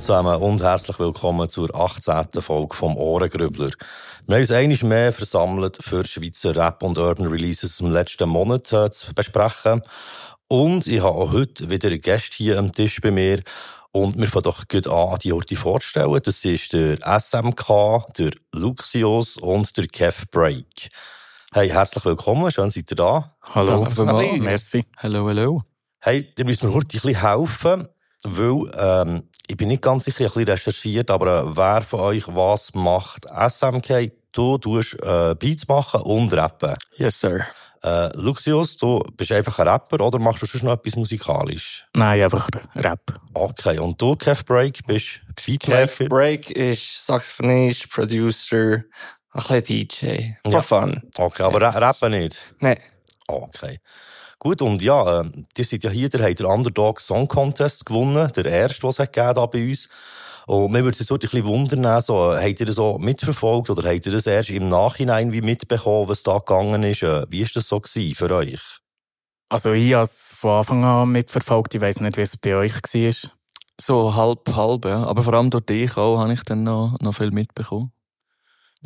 Zusammen und herzlich willkommen zur 18. Folge vom Ohrengrübler. Wir haben uns einmal mehr versammelt für Schweizer Rap und Urban Releases im letzten Monat äh, zu besprechen. Und ich habe auch heute wieder einen Gast hier am Tisch bei mir. Und wir fangen doch gut an, die heute vorzustellen. Das ist der SMK, der Luxius und der Kev Break. Hey, herzlich willkommen, schön seid ihr da. Hallo, Hallo. merci. Hallo, hallo. Hey, ihr müsst mir heute ein bisschen helfen, weil ähm, ich bin nicht ganz sicher, ich habe ein bisschen recherchiert, aber äh, wer von euch was macht? SMK, du tust äh, Beats machen und rappen. Yes, sir. Äh, Luxius, du bist einfach ein Rapper oder machst du sonst noch etwas musikalisch? Nein, einfach Rap. Okay, und du, Kev Break, bist Kev Beatmaker? Break ist Saxophonist, Producer, ein bisschen DJ. For Ja. fun. Okay, aber Yes. ra rappen nicht? Nein. Okay. Gut, und ja, äh, ihr seid ja hier, der habt den Underdog Song Contest gewonnen, der erste, was es hat gegeben hat bei uns. Und mir würde es jetzt heute ein bisschen wundern, so, habt ihr das so mitverfolgt oder habt ihr das erst im Nachhinein wie mitbekommen, was da gegangen ist? Äh, Wie ist das so gewesen für euch? Also ich habe es von Anfang an mitverfolgt. Ich weiß nicht, wie es bei euch war. So halb, halb, ja. Aber vor allem durch dich auch habe ich dann noch, noch viel mitbekommen.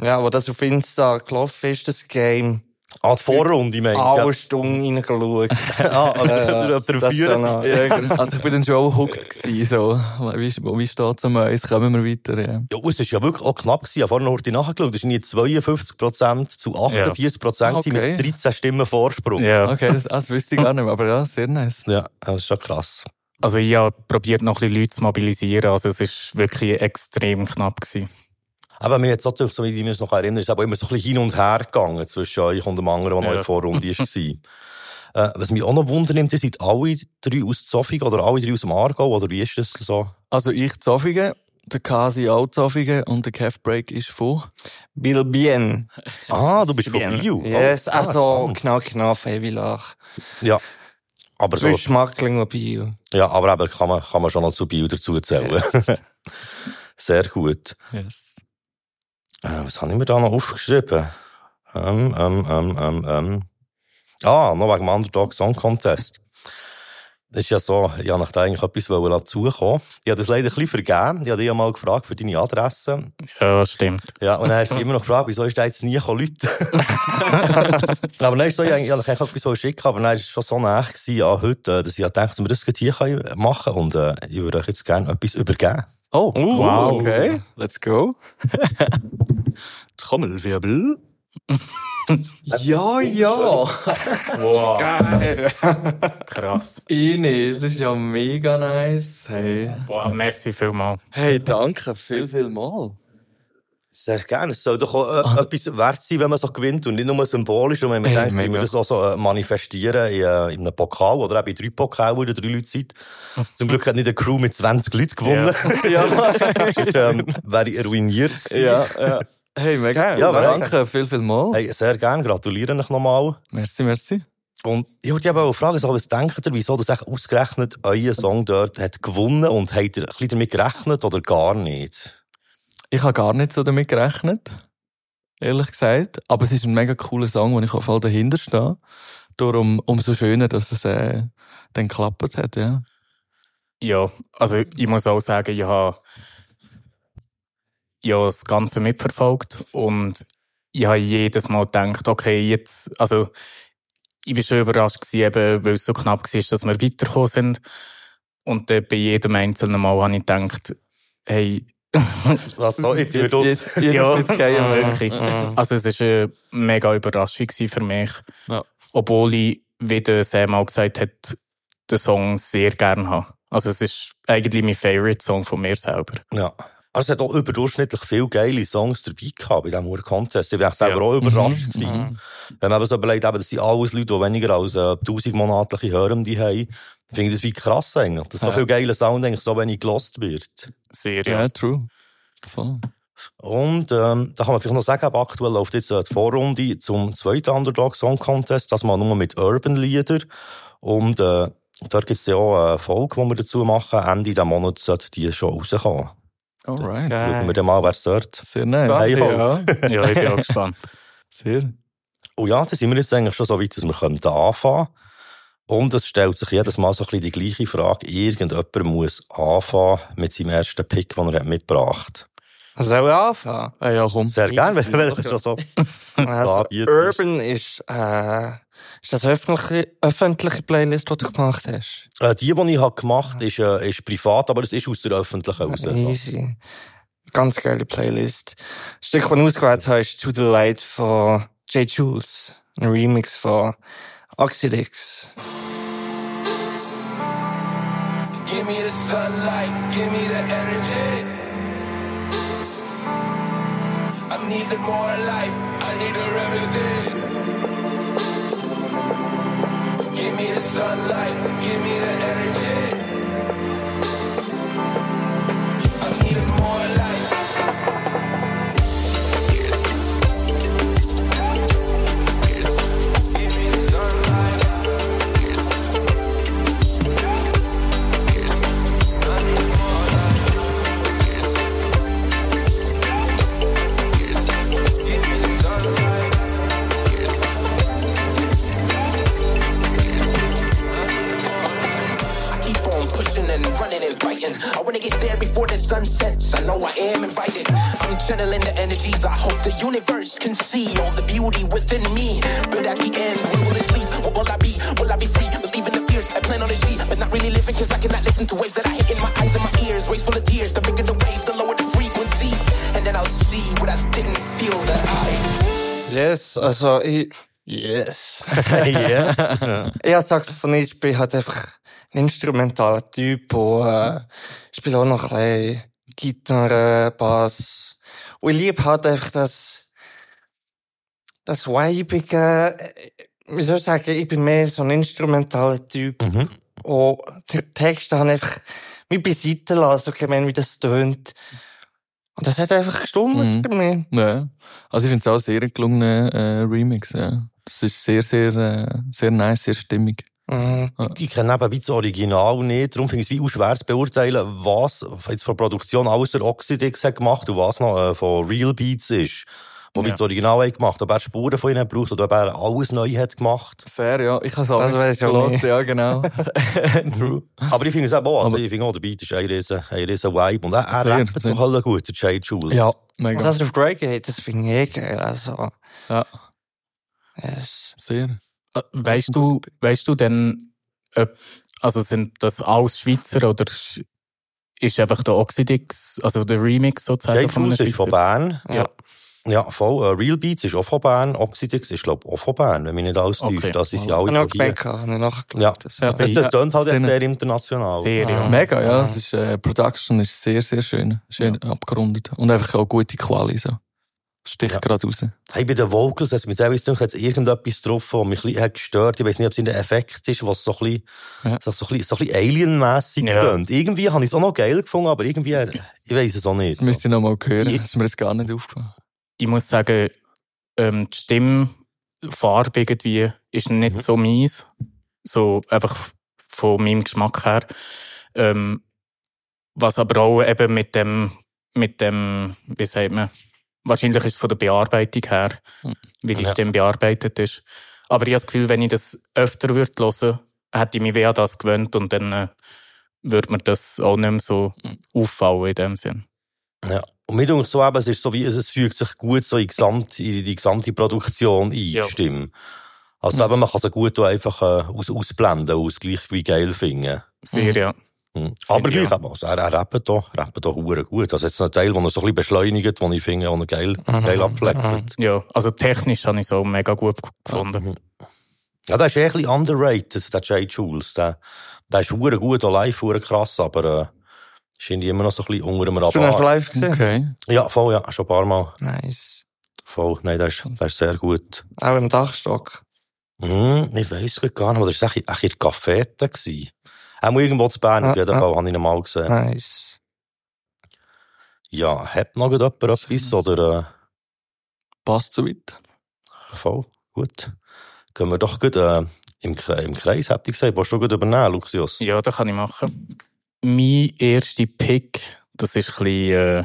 Ja, wo das auf Insta gelaufen ist, das Game, Ah, die Vorrunde, meine ich. alle Stunden reingeschaut. Ah, also Ja, der, der. Ja, genau. also ich bin dann schon auch hooked gewesen, so. Wie, wie steht's am Eis? Kommen wir weiter, ja. Ja, es war ja wirklich auch knapp. gewesen. Ich habe vorhin noch heute nachgeschaut. Es sind jetzt 52% zu 48% Ja. ja. Okay. mit 13 Stimmen Vorsprung. Ja. Okay, das, das wüsste ich gar nicht mehr, aber ja, sehr nice. ja, das ist schon krass. Also ich habe probiert, noch ein bisschen Leute zu mobilisieren. Also es war wirklich extrem knapp. Gewesen. Aber mir jetzt natürlich, so wie ich mich noch erinnere, ist aber immer so ein bisschen hin und her gegangen zwischen euch und dem anderen, der noch in Ja. der Vorrunde war. äh, was mich auch noch wundernimmt, ihr seid alle drei aus Zofingen oder alle drei aus dem Aargau, oder wie ist das so? Also ich Zofingen, der Kasi auch Zofingen und der Kev Break ist von. Bill Bien. Ah, du bist von Bien. Bio. Yes, Oh, also genau, genau, Hevilach. Ja. Aber so, Zwischen Schmackling und Bio. ja, aber eben kann man, kann man schon noch zu Bio dazu zählen. Sehr gut. Yes. Äh, was habe ich mir da noch aufgeschrieben? Ähm, ähm, ähm, ähm, ähm. Ah, noch wegen dem Underdog Song Contest. Das ist ja so, ich wollte da eigentlich etwas dazukommen. Ich habe das leider ein bisschen vergeben. Ich habe dich ja mal gefragt für deine Adresse. Ja, stimmt. Ja, und dann hast du immer noch gefragt, wieso ist der jetzt nie Leute? aber dann ist so, ich eigentlich etwas schicken, aber dann war es schon so nah gewesen, ja, heute, dass ich dachte, dass wir das hier machen können. Und äh, ich würde euch jetzt gerne etwas übergeben. Oh, Wow. okay. Let's go. Trommelwirbel. ja, ja. Wow, Geil. krass. Ine, das ist ja mega nice. Hey. Boah, merci vielmals. Hey, danke, viel, viel mal. Sehr gerne. Es soll doch auch äh, etwas wert sein, wenn man so gewinnt und nicht nur symbolisch. Und wenn man Hey, denkt, wie wir das auch so manifestieren in, äh, in einem Pokal oder auch bei drei Pokalen, wo drei Leute seid. Zum Glück hat nicht eine Crew mit 20 Leuten gewonnen. Ja, Sonst, ähm, wäre ich ruiniert gewesen. ja, ja. Hey, mega. Ja, danke. danke, viel, viel mal. Hey, sehr gerne. Gratuliere euch nochmal. Merci, merci. Und ich wollte eben auch fragen, so, was denkt ihr, wieso das ausgerechnet euer Song dort hat gewonnen und habt ihr ein bisschen damit gerechnet oder gar nicht? Ich habe gar nicht so damit gerechnet. Ehrlich gesagt. Aber es ist ein mega cooler Song, wo ich auf all dahinter stehe. Darum umso schöner, dass es äh, dann geklappt hat, ja. Ja, also ich muss auch sagen, ich habe ja das Ganze mitverfolgt und ich habe jedes Mal gedacht, okay, jetzt, also ich bin schon überrascht gewesen, eben, weil es so knapp war, dass wir weitergekommen sind. Und dann bei jedem einzelnen Mal habe ich gedacht, hey, Was so, jetzt Jetzt, jetzt, jetzt, ja, jetzt gehen wir. wirklich. Also es war eine mega Überraschung für mich. Ja. Obwohl ich, wie der Sam auch gesagt hat, den Song sehr gerne habe. Also es ist eigentlich mein Favorite-Song von mir selber. Ja. Also es hat auch überdurchschnittlich viele geile Songs dabei gehabt bei diesem Contest. Ich echt selber Ja. auch überrascht gewesen. Mhm. Wenn man eben so überlegt, eben, das sind alles Leute, die weniger als äh, 1000 monatliche Hörende haben, finde ich das wie krass eigentlich, dass so Ja. viel geiler Sound eigentlich so wenig gelost wird. Sehr, Ja, ja. true. Voll. Und ähm, da kann man vielleicht noch sagen, aktuell läuft jetzt äh, die Vorrunde zum zweiten Underdog Song Contest, das mal nur mit Urban Lieder. Und äh, dort gibt es ja auch eine Folge, die wir dazu machen. Ende dieses Monats sollte die schon rauskommen. Alright. Schauen wir dann mal, wer es dort. Sehr nice. Ja. ja, ich bin auch gespannt. Sehr. Und ja, da sind wir jetzt eigentlich schon so weit, dass wir anfangen Und es stellt sich jedes Mal so ein bisschen die gleiche Frage. Irgendjemand muss anfangen mit seinem ersten Pick, den er hat mitgebracht Soll ich anfangen? Ah, ja, komm. Sehr gerne, wenn wenn er schon so Also. Urban ist, äh, ist das öffentliche, öffentliche Playlist, die du gemacht hast? Äh, die, die ich habe gemacht habe, ist, äh, ist privat, aber es ist aus der öffentlichen raus. Easy. Ganz geile Playlist. Das Stück, das ich ausgewählt habe, ist To the Light von J. Jules. Ein Remix von Oxidix. Give me the sunlight, give me the energy. I need more life, I need a remedy. Give me the sunlight, give me the energy. And. I wanna get there before the sun sets. I know I am invited. I'm channeling the energies. I hope the universe can see all the beauty within me. But at the end, where will it lead? What will I be? Will I be free? Believing the fears I plan on the sea, but not really living cause I cannot listen to waves that I hit in my eyes and my ears. Waves full of tears. The bigger the wave, the lower the frequency. And then I'll see what I didn't feel that I. Yes, also ich, yes. yes. Ich als Saxophonist bin halt einfach ein instrumentaler Typ und äh, spiele auch noch ein bisschen Gitarre, Bass. Und ich liebe halt einfach das, das Vibige. äh, Wie soll ich sagen, ich bin mehr so ein instrumentaler Typ. Mhm. Und die Texte haben einfach mich beiseite lassen, okay, wenn wie das tönt. Und das hat einfach gestimmt Mhm. bei mir. Ja. Also ich finde es auch sehr gelungen, äh, Remix, ja. Das ist sehr, sehr, äh, sehr nice, sehr stimmig. Mhm. Ich kenne eben das Original nicht, darum finde ich es wie auch schwer zu beurteilen, was jetzt von Produktion alles der Oxidix hat gemacht und was noch äh, von Real Beats ist. Wo Ja. das Original hat gemacht, ob er Spuren von ihnen braucht oder ob er alles neu hat gemacht. Fair, ja. Ich habe es auch Das weiss ich nicht. ja, genau. True. Aber ich finde es auch, also Aber- ich finde auch, der Beat ist ein riesen, ein riesen Vibe. Und er, er rappt doch alle gut, der Jay Jules. Ja, Und mega. das auf Drake geht, das finde ich eh geil. Also, Ja, yes. sehr. Äh, Weißt du, weißt du denn, ob, also sind das alles Schweizer oder ist einfach der Oxidix, also der Remix sozusagen Jay von einem Jules ist von Schweizer? Bern. Ja. Ja, voll. Äh, Real Beats ist auch von Bern. Oxidix ist, glaube ich, auch von Bern, wenn mich nicht alles täuscht. Okay. Das ist Ich ja habe noch von hier. gemerkt, habe ich nachgeschaut. Ja. Das- Ja. Das, das tönt halt sehr international. Sehr, ja. Ah. Mega, ja. Es ist, äh, Production ist sehr, sehr schön. Schön abgerundet. Und einfach auch gute Quali, so. Sticht Ja. gerade raus. Hey, bei den Vocals, also mit teilweise hat es irgendetwas drauf, was mich ein bisschen hat gestört. Ich weiß nicht, ob es in der Effekt ist, was so ein bisschen, Ja. so, ein bisschen, so bisschen Alien-mässig Ja. tönt. Irgendwie habe ich es auch noch geil gefunden, aber irgendwie, ich weiß es auch nicht. Das müsste ich noch mal hören. Ich- ist mir jetzt gar nicht aufgefallen. Ich muss sagen, ähm, die Stimmfarbe irgendwie ist nicht Mhm. so mies. So einfach von meinem Geschmack her. Ähm, was aber auch eben mit dem, mit dem, wie sagt man, wahrscheinlich ist es von der Bearbeitung her, Mhm. wie die Ja. Stimme bearbeitet ist. Aber ich habe das Gefühl, wenn ich das öfter würde hören, hätte ich mich wie an das gewöhnt und dann äh, würde mir das auch nicht mehr so Mhm. auffallen in dem Sinn. Ja. Und mir denkt so eben, es ist so wie, es, fügt sich gut so in die gesamte, in die gesamte Produktion ein, Ja. Stimme. Also eben, man kann sie gut einfach äh, aus, ausblenden, aus gleich wie geil finden. Sehr, Mhm. ja. Mhm. Aber gleich, eben, also er, er rappt da, rappt da hure gut. Also jetzt ein Teil, wo er so ein bisschen beschleunigt, wo ich finde, wo er geil, geil abflext. Ja, also technisch habe ich es auch mega gut gefunden. Mhm. Ja, der ist eh ein bisschen underrated, der Jay Jules. Der, der ist hure gut, auch live hure krass, aber äh, ist irgendwie immer noch so ein bisschen unter dem Hast du Radar. live gesehen? Okay. Ja, voll, ja, schon ein paar Mal. Nice. Voll, nein, der ist, der ist sehr gut. Auch im Dachstock. Hm, ich weiss gar nicht, ist das echt in der Cafete? Auch irgendwo zu Bern, auf Ja, jeden. Fall, habe ich ihn mal gesehen. Nice. Ja, hat noch jemand etwas, oder, äh, Passt soweit. voll, gut. Können wir doch gut, äh, im, im Kreis, hätte ich gesagt, willst du gut übernehmen, Luxius? Ja, das kann ich machen. Mein erster Pick, das ist ein bisschen äh,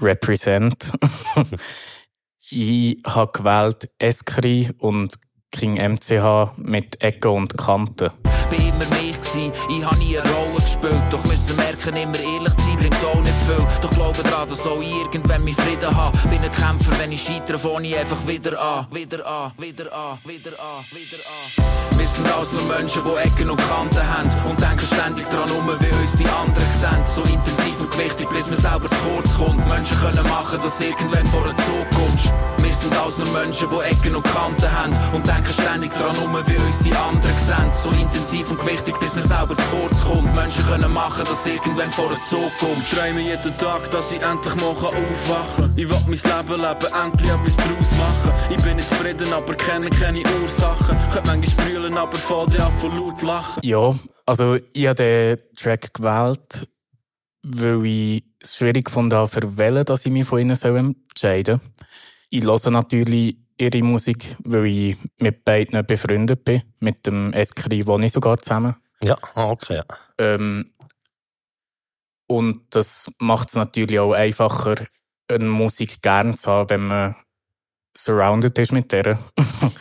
Represent. ich habe gewählt Eskri und King MCH mit Ecke und Kante. Sein. Ich habe nie eine Rolle gespielt, doch müssen merken, immer ehrlich zu sein, bringt auch nicht viel. Doch glaube daran, dass auch ich irgendwann meinen Frieden habe. Bin ein Kämpfer, wenn ich scheitere, fange ich einfach wieder an. Wieder an, wieder an, wieder an, wieder an. Wir sind alles nur Menschen, die Ecken und Kanten haben und denken ständig dran um, wie uns die anderen sehen. So intensiv und wichtig, bis man selber zu kurz kommt. Menschen können machen, dass irgendwann vor den Zug kommst. Wir sind alles nur Menschen, die Ecken und Kanten haben und denken ständig dran um, wie uns die anderen sehen. So intensiv und wichtig, bis man selber zu kurz kommt. Menschen können machen, dass irgendwann vor den Zug kommst. träume jeden Tag, dass ich endlich mal aufwachen kann. Ich will mein Leben leben, endlich etwas draus machen. Ich bin nicht zufrieden, aber kenne keine Ursachen. Könnte manchmal brüllen, aber fall dir von laut lachen. Ja, also ich habe den Track gewählt, weil ich es schwierig habe, für welchen, dass ich mich von ihnen entscheiden soll. Ich höre natürlich ihre Musik, weil ich mit beiden befreundet bin. Mit dem Eskri wohne ich sogar zusammen. Ja, okay. Ähm, und das macht es natürlich auch einfacher, eine Musik gern zu haben, wenn man surrounded ist mit der.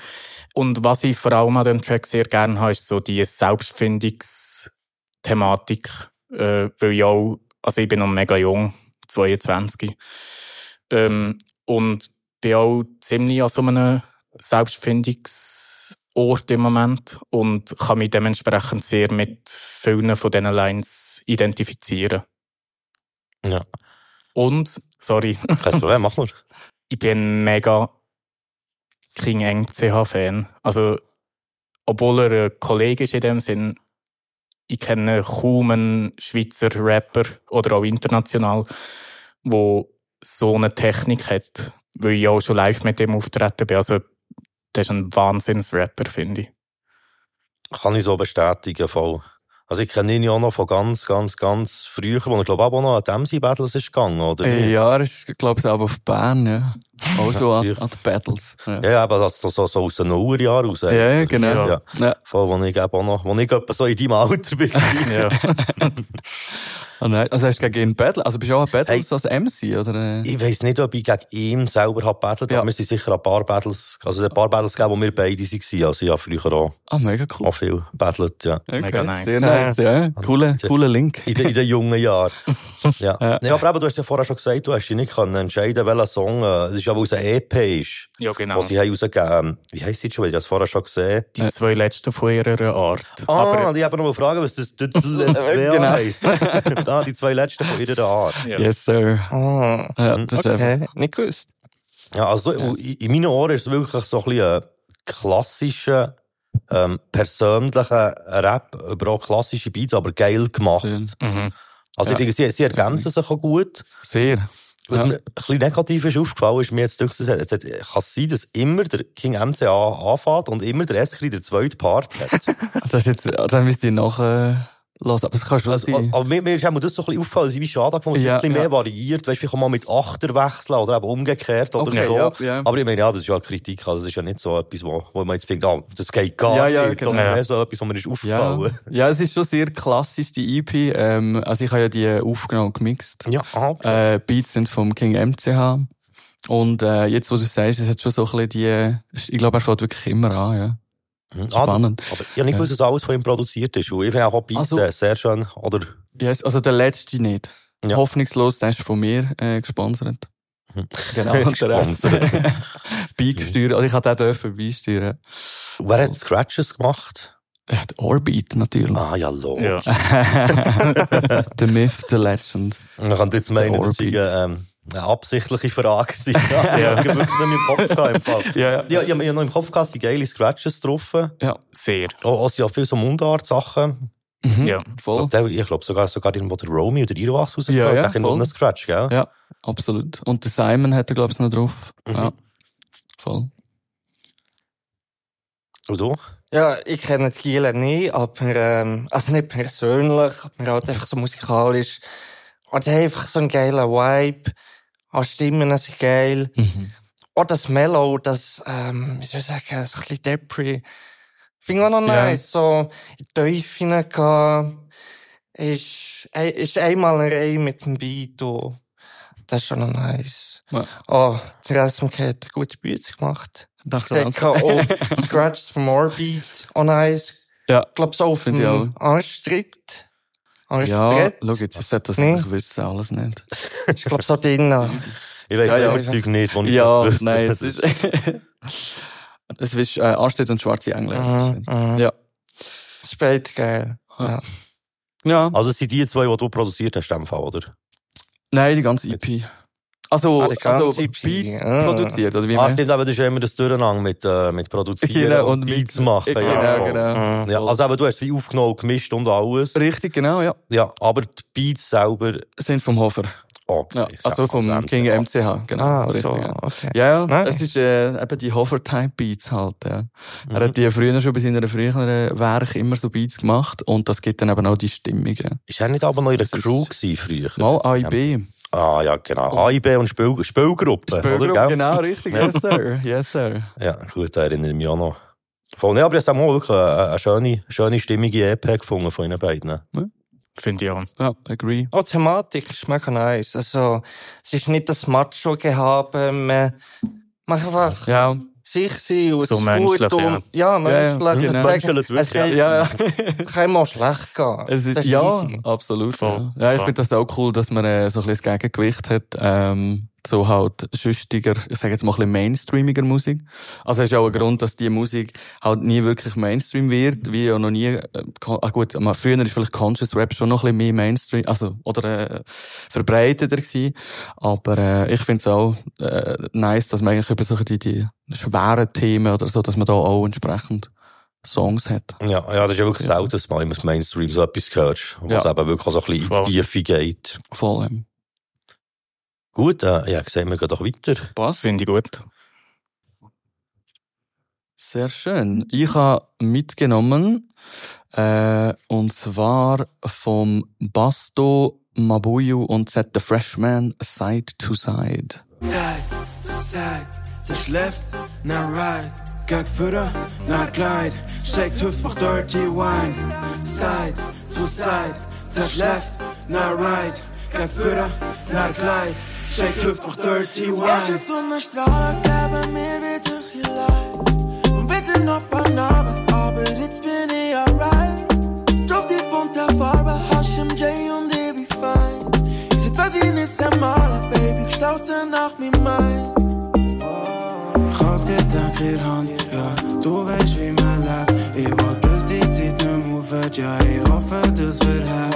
und was ich vor allem an dem Track sehr gerne habe, ist so die Selbstfindungsthematik. Äh, weil ich auch, also ich bin noch mega jung, 22. Ähm, und bin auch ziemlich an so einem Selbstfindungsort im Moment und kann mich dementsprechend sehr mit vielen von diesen Lines identifizieren. ja. Und, sorry, Kein Problem, mach nur. ich bin mega King Eng CH-Fan. Also, obwohl er ein Kollege ist in dem Sinn, ich kenne kaum einen Schweizer Rapper oder auch international, wo so eine Technik hat, weil ich auch schon live mit dem auftreten bin. Also, der ist ein Wahnsinns-Rapper, finde ich. Kann ich so bestätigen, voll. Also ich kenne ihn ja auch noch von ganz, ganz, ganz früher, wo er glaube ich auch noch an MC Battles ist gegangen, oder? Ja, er ist, glaube ich, auch auf Bern, ja. Auch so an, an den Battles. Ja, Ja, ja, aber das, so, so aus den Nullerjahren raus. ja, ja genau. Ja. Ja. Voll, wo ich eben auch noch, wo ich etwa so in deinem Alter bin. Ja. Ah, nein. Also hast du gegen ihn Battle? Also bist du auch an Battles als MC, oder? Ich weiss nicht, ob ich gegen ihn selber habe battelt, Ja. aber wir sind sicher ein paar Battles, also ein paar Battles gegeben, wo wir beide waren. Also ich habe früher auch, Ah, mega cool. auch viel battelt, ja. Okay, Mega nice. Sehr nice, ja. Cooler, cooler Link. In, den- in den jungen Jahren. ja. Ja. ja. aber eben, du hast ja vorher schon gesagt, du hast dich nicht können entscheiden welcher Song, äh, das ist ja, weil es ein EP ist, ja, genau. was sie haben rausgegeben Wie heisst sie schon? Ich habe es vorher schon gesehen. Die zwei letzten von ihrer Art. Ah, Aber die haben noch mal fragen, was das, Genau. heisst. ah, die zwei letzten von ihrer Art. ja. Yes, sir. Ah, Ja, das ist okay, nicht gewusst. Ja, also so, in, in meinen Ohren ist es wirklich so ein bisschen ein klassischer, ähm, persönlicher Rap über auch klassische Beats, aber geil gemacht. Mhm. Also ich finde, sie, sie ergänzen sich auch gut. Sehr. Was Ja. mir ein bisschen negativ ist aufgefallen, ist mir jetzt durch, hat- es hat- kann es sein, dass immer der King MCA anfängt und immer der Eskri der zweite Part hat. Das ist jetzt, dann müsst ihr nachher, äh, lassen. Aber es kann schon Also, sein. aber mir, mir ist auch das so ein bisschen aufgefallen, dass ich gefunden, dass es Ja, ein bisschen ja. mehr variiert. Weißt du, vielleicht auch mal mit Achter wechseln oder eben umgekehrt oder Okay, so. ja, ja. Aber ich meine, ja, das ist ja Kritik. Also, das ist ja nicht so etwas, wo, wo man jetzt denkt, ah, das geht gar Ja, ja, nicht. genau. Sondern Ja. mehr so etwas, wo man ist Ja, aufgefallen. ja, es ist schon sehr klassisch, die EP. Ähm, also ich habe ja die aufgenommen und gemixt. Ja, okay. Äh, Beats sind vom King MCH. Und äh, jetzt, wo du sagst, es hat schon so ein bisschen die... Ich glaube, er fängt wirklich immer an, ja. Mhm. spannend. Das, aber ich habe nicht gewusst, dass alles von ihm produziert ist. Und ich finde auch Beats Also- sehr schön. Oder, Yes, also der letzte nicht. Ja. Hoffnungslos, der ist von mir äh, gesponsert. Mhm. Genau, und der Rest beigesteuert. Also ich hatte auch dürfen beisteuern. Wer hat Scratches gemacht? Ja, der Orbit natürlich. Ah, ja, lo. Ja. the Myth, the Legend. Man kann jetzt meinen, Der das sei Orbit. ähm, eine absichtliche Frage sein. ja. Ich habe wirklich noch im Kopf gehabt. Im Fall. Ja, ja. Ja, ich habe noch im Kopf gehabt, die geile Scratches drauf. Ja, Sehr. Auch, auch, ja viel so Mundart-Sachen. mhm. Ja. voll. Ich glaube sogar, sogar irgendwo der Romy oder Irwas rausgekommen. Ja, ja, voll. Scratch, gell? Ja, absolut. Und der Simon hat er, glaube ich, noch drauf. Mhm. Ja, voll. Und du? Ja, ich kenne die Giele nicht, aber, ähm, also nicht persönlich, aber halt einfach so musikalisch. Und die haben einfach so einen geilen Vibe. Auch Stimmen sind geil. Mhm. Auch das Mellow, das, ähm, wie soll ich sagen, so ein bisschen Depri. Finde ich auch noch Ja. nice. So, in die Teufel hineingehen. Ist, ein- ist einmal eine Reihe mit dem Beat. Und das ist schon noch nice. Ja. Oh, der SMK hat eine gute Bühne gemacht. Danke, Gesagt, danke. auch Scratches vom Orbit, auch nice. Ja, Ich glaube, so auf ich dem Anstritt. Ja, Anstritt. schau jetzt, ich sollte das Nee. nicht wissen, alles nicht. Ich glaube, so drinnen. Ich weiss Ja, ja. nicht, Zeug nicht, wo ich Ja, wüsste. nein, es ist, es ist äh, Ansteht und schwarze Engel. Mhm, mhm. Ja. Spät geil. Ja. Ja, Also es sind die zwei, die du produziert hast, in dem Fall, oder? nein, die ganze EP. Also, Ah, also. Beats Ah. produziert, oder wie Ah, stimmt, aber das ist ja immer das Durcheinander mit, äh, mit Produzieren Genau, und, und mit- Beats machen. Genau, ja, voll. genau. Mhm. Ja, also eben, du hast es wie aufgenommen, gemischt und alles. Richtig, genau, ja. Ja, aber die Beats selber, Sind vom Hofer. okay. Ja, also vom also King MCH, genau. Ah, richtig. so, ja. okay. Ja, ja, Nice. es ist äh, eben die Hover-Type-Beats halt. Ja. Er Mhm. hat die früher schon bei seinen früheren Werk immer so Beats gemacht und das gibt dann eben auch die Stimmung. Ja. Ist er nicht aber noch in der Crew gewesen früher? Mal AIB. Ah, ja, genau. AIB und Spiel Spielgruppe, oder? Spielgruppe, gell? genau, richtig. Yes, sir. Yes, sir. Ja, gut, da erinnere ich mich auch noch. Voll, nee, aber ich habe auch wirklich eine, eine schöne, schöne, stimmige EP gefunden von ihnen beiden. Finde ich auch. Ja, agree. Auch die Thematik ist mega nice. Also, es ist nicht das Macho-Gehabe, man macht einfach Ja, sich sein und So es ist menschlich, gut und, ja, menschlich. ja, und genau. sagen, Menschelt Es wirklich, kann, ja, ja. kann mal schlecht gehen. Es ist, Das ja, easy. absolut. Voll, Ja, ja ich finde das auch cool, dass man äh, so ein bisschen das Gegengewicht hat. Ähm, so halt schüchtiger, ich sage jetzt mal ein bisschen mainstreamiger Musik. Also es ist auch ein Grund, dass die Musik halt nie wirklich Mainstream wird, wie auch noch nie, äh, ah gut, früher ist vielleicht Conscious Rap schon noch ein bisschen mehr Mainstream, also, oder äh, verbreiteter gewesen. Aber äh, ich finde es auch äh, nice, dass man eigentlich über so die, die schweren Themen oder so, dass man da auch entsprechend Songs hat. Ja, ja, das ist ja wirklich Ja. selten, dass man im Mainstream so etwas hört, wo Ja. es eben wirklich auch so ein bisschen in Voll. die Tiefe geht. Voll. Ähm, Gut, äh, ja, sehen wir gehen doch weiter. passt. Finde ich gut. Sehr schön. Ich habe mitgenommen, äh, und zwar vom Basto, Mabuyu und Set the Freshman Side to Side. Side to side, sich left, now right. Verder naar het kleid. Shake tough, mag dirty wine. Side to side, zich left, now right. Verder naar het kleid. Shake tough, mag dirty Eerst wine. je zonnestralen gaven meer weer terug je lijf. We weten op haar narben, aber jetzt bin ich alright. Drauf die bunte Farbe, Hashem J und ich bin fein. Ich seh weit wie Nissan Malen, Baby, gestauzt nach mir mein. Gaat gedank hier hand, ja. Du weißt wie man lebt. Ich will, dass die Zeit nicht move, ja. Ich hoffe, das wird hart.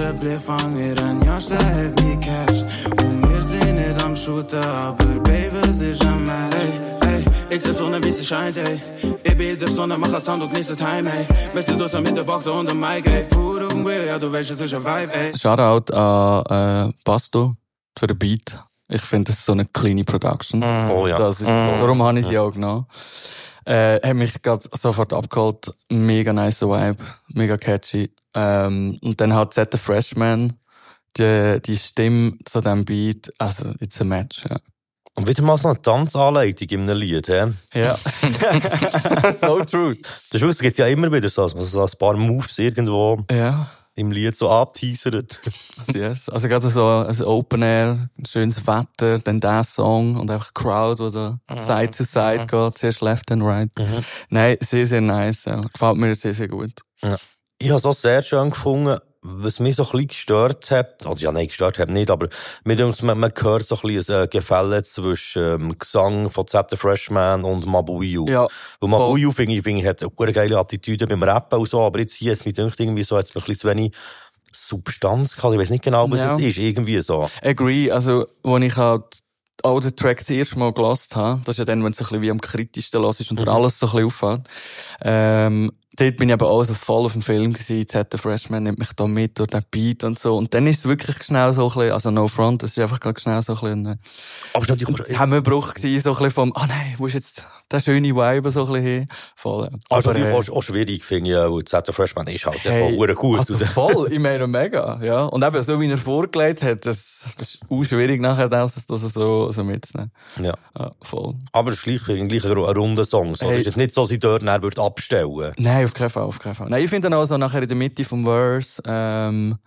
Mir, ein Jahrste hat mich catcht. Und wir sind nicht am Shooter, aber Baby, es ist ein Match. Hey, hey, ich seh Sonne, wie sie scheint, ey. Ich bin der Sonne, mach ein Sound und genieße Time, ey. Weißt du, du hast mit der Boxer und dem Mic, ey. Food auf dem Grill, ja, du weißt, es ist ein Vibe, ey. Shoutout an äh, Basto für den Beat. Ich finde, das ist so eine cleane Production. Mhm. Oh ja. Das ist, darum habe ich sie auch genommen. Äh, hat mich grad sofort abgeholt. Mega nice Vibe. Mega catchy. Ähm, und dann hat Set the Freshman die, die Stimme zu dem Beat. Also, it's a match, ja. Und wieder mal so eine Tanzanleitung in einem Lied, hä? Ja. so true. Das ist wirklich, es gibt ja immer wieder so, so ein paar Moves irgendwo Ja. im Lied so angeteasert. Yes. Also gerade so ein Open Air, schönes Wetter, dann der Song und einfach Crowd, wo da Side to Side geht, zuerst left and right. Nein, sehr, sehr nice. Ja. Gefällt mir sehr, sehr gut. Ich habe es auch sehr schön gefunden. Was mich so ein bisschen gestört hat, also ja, nein, gestört hat nicht, aber mir denkt, man, man hört so ein bisschen ein Gefälle zwischen ähm, Gesang von Z the Freshman und Mabuyu. Ja. Weil Mabuyu, finde ich, finde ich, hat eine geile Attitüde beim Rappen und so, aber jetzt hier, jetzt mir denkt irgendwie so, jetzt ein bisschen zu wenig Substanz gehabt. Ich weiß nicht genau, was Ja. das ist, irgendwie so. Agree. Also, wo ich halt auch den Track das erste Mal gelost habe, das ist ja dann, wenn es ein bisschen wie am kritischsten los ist und dir alles so ein bisschen auffällt. Ähm, dort bin ich aber auch so voll auf dem Film gewesen. Z the Freshman nimmt mich da mit durch den Beat und so. Und dann ist es wirklich schnell so ein bisschen, also no front, es ist einfach gerade schnell so ein bisschen, äh, Aber es ist natürlich ein Zusammenbruch gewesen, so ein bisschen vom, ah nein, wo ist jetzt der schöne Vibe so ein bisschen? Voll. äh, Aber, äh, auch, schwierig, finde ich, weil Z Freshman ist halt Hey, hey, gut. Also voll, ich meine mega, ja. Und eben so wie er vorgelegt hat, das, das ist auch schwierig nachher, das, das so, so mitzunehmen. ja. Ja, voll. Aber es ist gleich, ein, ein runder Song. So. Hey. Es ist nicht so, dass ich dort würde abstellen Nein, auf keinen Fall, auf keinen Fall. Nein, ich finde dann auch so nachher in der Mitte vom Verse, ähm,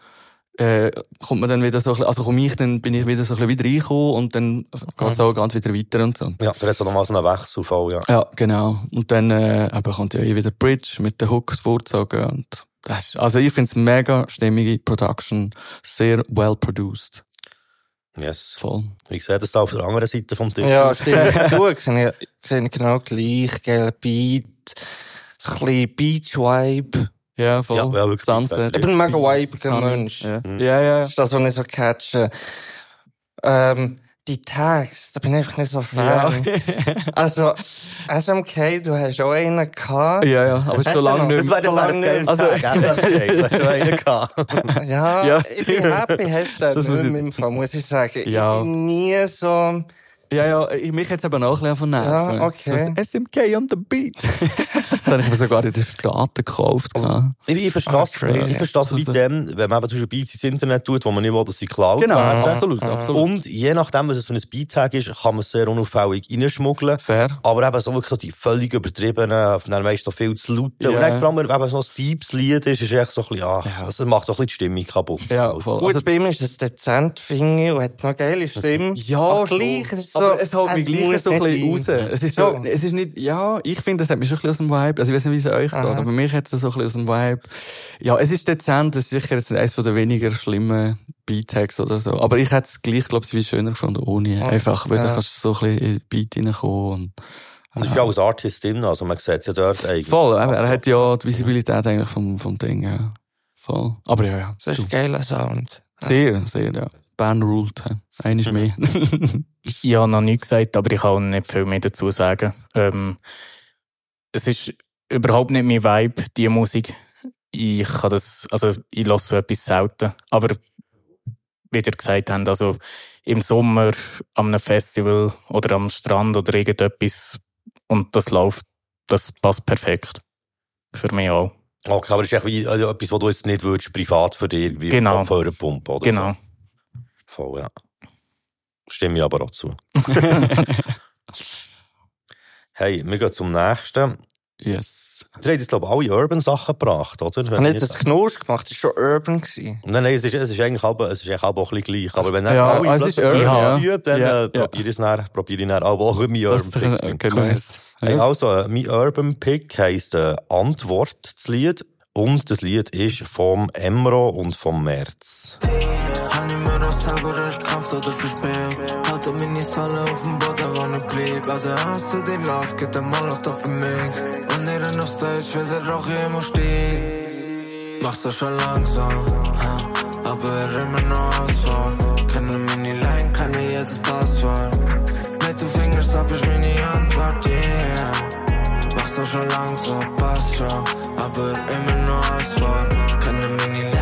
äh, kommt man dann wieder so, ein bisschen- also komme ich dann, bin ich wieder so ein bisschen wieder reingekommen und dann geht es auch ganz wieder weiter und so. Ja, da hat so nochmal so einen Wechsel voll, ja. Ja, genau. Und dann äh, eben kommt ja eh wieder Bridge mit den Hooks vorgezogen und das ist, also ich finde es mega stimmige Production, sehr well produced. Yes. Voll. Wie sieht das da auf der anderen Seite vom Tisch? Ja, stimmt. Du, sehe ich, sehe ich genau gleich. Geiler Beat. So ein bisschen Beach-Vibe. Ja, voll. Ja, ja, wirklich. Sunset. Ich bin ein mega Sunny. Mensch. Ja, Mhm. ja. ja. Das ist das, was ich so catche. Ähm, die Tags, da bin ich einfach nicht so Ja. Fan. Also, SMK, du hast auch einen gehabt. ja, ja, aber es ist schon lange nicht Das wäre das wäre Also- Tag, SSK. Das hätte einen gehabt. Ja, Ja, ich bin happy, hast du Das nicht ich- mit dem Fall, muss ich sagen. Ja. Ich bin nie so, Ja, ja, ich, mich jetzt eben auch ein bisschen von Nerven. Ja, okay. Das SMK on the beat. das habe ich mir sogar in den Staaten gekauft. Also, Ich, ich verstehe Ah, es crazy. ich verstehe es Das mit ist- dem, wenn man eben zum Beispiel Beats ins Internet tut, wo man nicht will, dass sie geklaut genau, werden. absolut, absolut. Und je nachdem, was es für ein Beat-Tag ist, kann man es sehr unauffällig reinschmuggeln. Fair. Aber eben so wirklich die völlig übertriebenen, dann meist noch viel zu lauten. Ja. Und dann vor allem, wenn eben so ein deepes Lied ist, ist echt so ein bisschen, ah, Ja. das macht so ein bisschen die Stimmung kaputt. Ja, voll. gut, Also, bei ihm ist es dezent, finde ich, und hat noch eine geile Stimme. Ja, gleich, es so, aber es holt mich gleich muss so ein bisschen raus. Es ist so, es ist nicht, ja, ich finde, es hat mich schon ein bisschen aus dem Vibe, also ich weiß nicht, wie es euch geht, Aha. aber mich hat es so ein bisschen aus dem Vibe. Ja, es ist dezent, es ist sicher jetzt eines der weniger schlimmen Beat-Tags oder so. Aber ich hätte es gleich, glaube ich, wie schöner gefunden ohne. Ja. Einfach, weil Ja. da kannst du so ein bisschen in den Beat reinkommen und, Das ist ja als Artist drin, also man sieht es ja dort eigentlich. Voll, eben, er Also, hat ja die Visibilität eigentlich vom, vom Ding, ja. Voll. Aber ja, ja. Das ist ein geiler Sound. Sehr, sehr, ja. Band ruled. Eines mehr. Ich habe noch nichts gesagt, aber ich kann auch nicht viel mehr dazu sagen. Ähm, es ist überhaupt nicht mein Vibe, die Musik. Ich kann das, also ich lasse so etwas selten. Aber wie ihr gesagt habt, also im Sommer an einem Festival oder am Strand oder irgendetwas und das läuft, das passt perfekt. Für mich auch. Okay, aber das ist echt wie also etwas, was du jetzt nicht würdest, privat für dich irgendwie Genau. Pumpen, oder? Genau. Voll, ja. Stimme ich aber auch zu. hey, wir gehen zum nächsten. yes. Ihr habt jetzt, glaube ich, alle Urban-Sachen gebracht, oder? Wenn ich nicht das Knursch gemacht, das war schon urban. Gewesen. Nein, nein, es ist, es ist eigentlich auch, es ist eigentlich auch ein bisschen gleich. Aber wenn Ja, alle ist plötzlich urban, ja. übt, dann Ja, äh, probiere ich es dann, probiere ich dann auch, auch mein Urban Pick zu nehmen. genau. Hey, also, äh, mein Urban Pick heisst äh, Antwort, das Lied. Und das Lied ist vom Emro und vom März. Hab selber erkämpft oder verspielt. Halte meine Salle auf dem Boden, wo ich blieb. Also hast du die Love, geht der Molotow für mich. Und ihren auf Stage, weil der Rauch immer steht. Mach's doch schon langsam, ha, aber immer noch Asphalt. Kenne meine Line, kenne jedes Passwort. Mit den Fingers ab ist meine Antwort, yeah. Mach's doch schon langsam, passt schon, aber immer noch Asphalt. Kenne meine Line,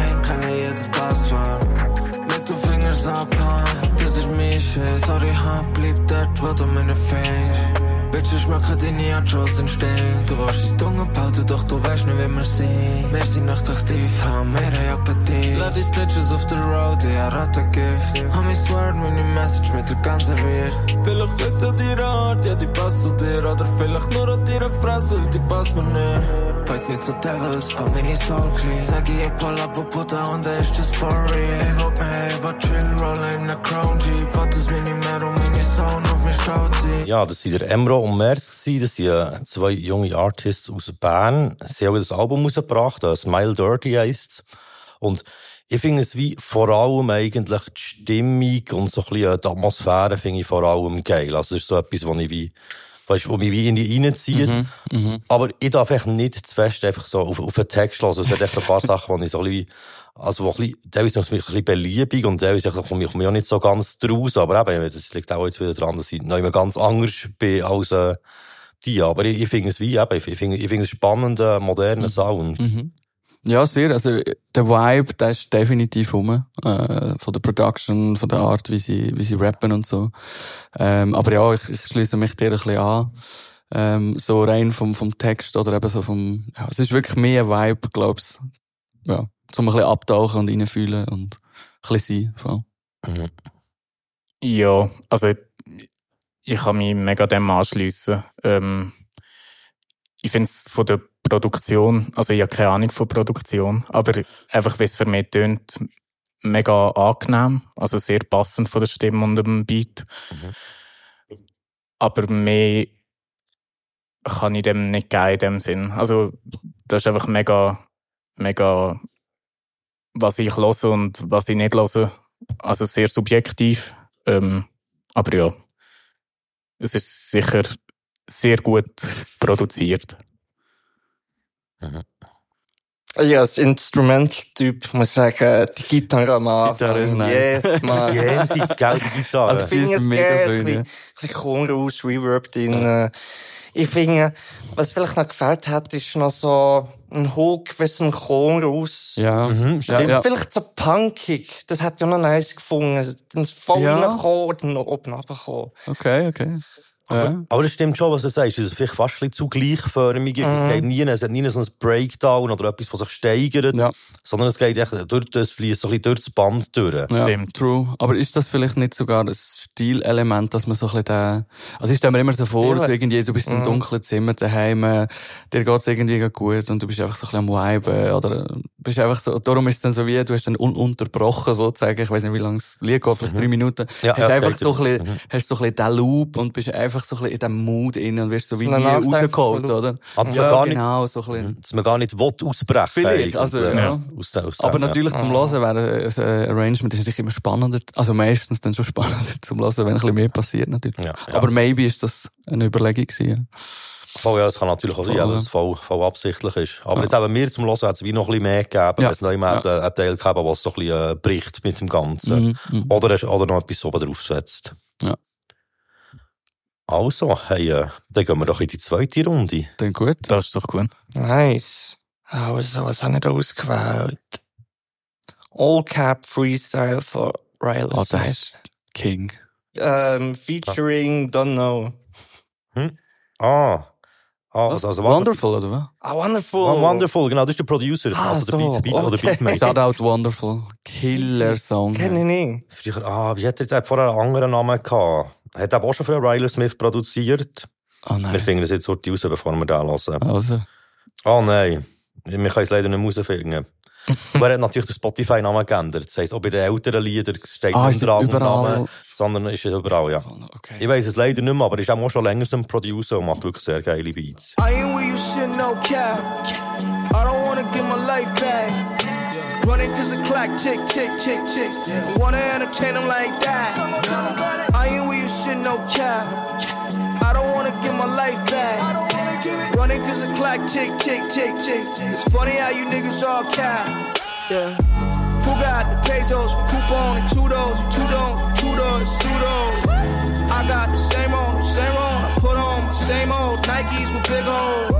Fingers abhauen, das ist mein Shit. Sorry, Hand blieb dort, wo du meine fängst. Bitches schmecken deine Nachos entstehen. Du warst ins Dunge behalten, doch du weißt nicht, wie wir sind. Wir sind nicht aktiv, haben mehr Appetit. Lass die Snitches auf der Road, ja, Rattengift. Hab mich sword, meine Message mit der ganzen Real. Vielleicht liegt an deiner Art, ja, die passt zu dir. Oder vielleicht nur an deiner Fresse, die passt mir nicht. Fight me zu Devils, paar meine Soul clean. Sag ich, ich pull up und er ist das for real. Ich will mehr, ich will chill, roll in a Crown Jeep. Wollt es mir nicht mehr und meine Sound auf mich ziehen. Ja, das waren der Emro und März. gewesen. Das sind zwei junge Artists aus Bern. Sie haben das Album rausgebracht, äh, Smile Dirty heisst Und ich finde es wie vor allem eigentlich die Stimmung und so ein bisschen äh, die Atmosphäre finde ich vor allem geil. Also das ist so etwas, was ich wie, weißt, wo mich wie in die reinzieht. Aber ich darf echt nicht zu fest einfach so auf, auf den Text hören. Es wird echt ein paar Sachen, die ich so ein bisschen, also, wo ein bisschen, teilweise noch ein bisschen beliebig und teilweise komme ich komme ich auch nicht so ganz draus. Aber eben, das liegt auch jetzt wieder dran, dass ich noch immer ganz anders bin als, äh, die. Aber ich, ich finde es wie, eben, ich finde, ich finde es spannender, moderner Sound. Mhm. Ja, sehr. Also, der Vibe, der ist definitiv rum. Äh, von der Production, von der Art, wie sie, wie sie rappen und so. Ähm, aber ja, ich, ich schließe mich dir ein bisschen an. Ähm, so rein vom, vom Text oder eben so vom, ja, es ist wirklich mehr ein Vibe, glaub's. Ja, zum ein bisschen abtauchen und reinfühlen und ein bisschen sein. Voll. Mhm. Ja, also ich, ich kann mich mega dem anschliessen. Ähm, ich finde es von der Produktion, also ich habe keine Ahnung von Produktion, aber einfach wie es für mich tönt, mega angenehm, also sehr passend von der Stimme und dem Beat. Aber mehr kann ich dem nicht geben in dem Sinn. Also das ist einfach mega, mega, was ich höre und was ich nicht höre. Also sehr subjektiv. Ähm, aber ja, es ist sicher sehr gut produziert. Ja, als Instrumental-Typ muss ich sagen, die Gitarre am Anfang. Gitarre ist nice. Yes, man. Jenseits gelbe Gitarre. Also, ich finde ist es mega geil, schön, ein bisschen, ja. ein bisschen Chorus, Reverb drin. Ich finde, was vielleicht noch gefällt hat, ist noch so ein Hook, wie so ein Chorus. Ja, Mhm, ja, stimmt. ja. Vielleicht so punkig. Das hat ja noch nice gefunden. Also, Dann voll Ja. reingekommen, dann noch oben runtergekommen. Okay, okay. Ja. Aber das stimmt schon, was du sagst. Es ist vielleicht fast ein bisschen zu gleichförmig. ist. Es, geht nie, es hat nie so ein Breakdown oder etwas, was sich steigert, Ja. sondern es geht echt durch das fließt so ein bisschen durch das Band durch. Ja, Stimmt. true. Aber ist das vielleicht nicht sogar das Stilelement, dass man so ein bisschen den, also ich stelle mir immer so vor, Ja. du, irgendwie, du bist in einem dunklen Zimmer daheim, äh, dir geht's irgendwie gerade gut und du bist einfach so ein bisschen am Viben, oder bist einfach so, darum ist es dann so wie, du hast dann ununterbrochen sozusagen, ich weiß nicht, wie lange es liegt, geht, vielleicht drei Minuten, Ja, hast ja, einfach geht so ein bisschen, hast so ein bisschen den Loop und bist einfach so ein bisschen in dem Mood drin und wirst so wie nie rausgeholt, oder? Also ja, man gar nicht- genau, so ein bisschen. Dass man gar nicht will ausbrechen Vielleicht, also, äh, ja. Aus der, aus dem, Aber ja. natürlich zum Hören wäre ein äh, Arrangement ist natürlich immer spannender. Also meistens dann schon spannender zum Hören, wenn ein bisschen mehr passiert natürlich. Ja, ja. Aber maybe ist das eine Überlegung gewesen. Voll, ja, es kann natürlich auch sein, dass ja. es voll, voll absichtlich ist. Aber jetzt eben mir zum Hören hat es wie noch ein bisschen mehr gegeben, Ja. es noch immer Ja. ja. einen Teil gegeben was so ein bisschen äh, bricht mit dem Ganzen. Mhm, mhm. Oder, oder noch etwas oben draufsetzt. Ja. Also, hey, äh, dann gehen wir doch in die zweite Runde. Dann gut. Das ist doch gut. Nice. Also, was habe ich da ausgewählt? All Cap Freestyle von Riley Ah, das Smith. ist King. Ähm, featuring Don't Know. Ah. Ah, Was? also, Wonderful, oder was? Ah, wonderful. Wonderful. Wonderful, genau, das ist der Producer. Ah, also der so, Beat, Beat oder okay. Beatmaker. Shoutout Wonderful. Killer Song. Kenn ich nicht. Früher, ah, wie hat er jetzt er vorher einen anderen Namen gehabt? Hat er auch schon für Riley Smith produziert? Oh Wir nein. finden das jetzt heute raus, bevor wir den hören. Also, Oh nein, wir können es leider nicht rausfinden. Aber er hat natürlich den Spotify-Namen geändert. Das heisst, auch bei den älteren Liedern steht Ah, nicht der überall? sondern ist es überall, ja. okay. Ich weiss es leider nicht mehr, aber er ist auch schon länger so ein Producer und macht wirklich sehr geile Beats. I ain't where you should know cap. I don't wanna get my life back. Running cause the clock tick, tick, tick, tick. Wanna entertain them like that. Should know cap. I don't wanna get my life back. Running cause the clock tick, tick, tick, tick. It's funny how you niggas all cap. Yeah. Who got the pesos, coupon, and two those, two those, two those, pseudos? I got the same old, same old. I put on my same old Nikes with big holes.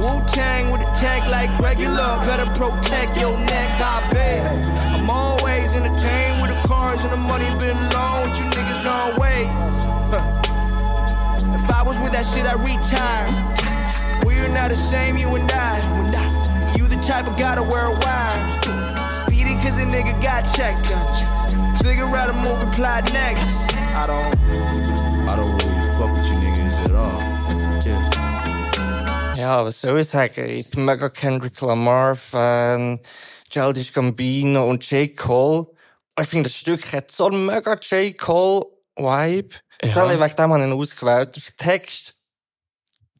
Wu Tang with a tag like regular. Better protect your neck, I bet. I'm always entertained cars and the money been long with you niggas gone wait. Huh. If I was with that shit, I'd retire. We're not the same, you and I. You the type of guy to wear a wire. Speedy cause a nigga got checks. Figure out a move and plot next. I don't, I don't really fuck with you niggas at all. Ja, was soll ich sagen? Ich bin mega Kendrick Lamar-Fan, Childish Gambino und J. Cole. Ich finde, das Stück hat so einen mega J. Cole-Vibe. Ja. Ja. Wegen dem habe ich ihn ausgewählt. Der Text,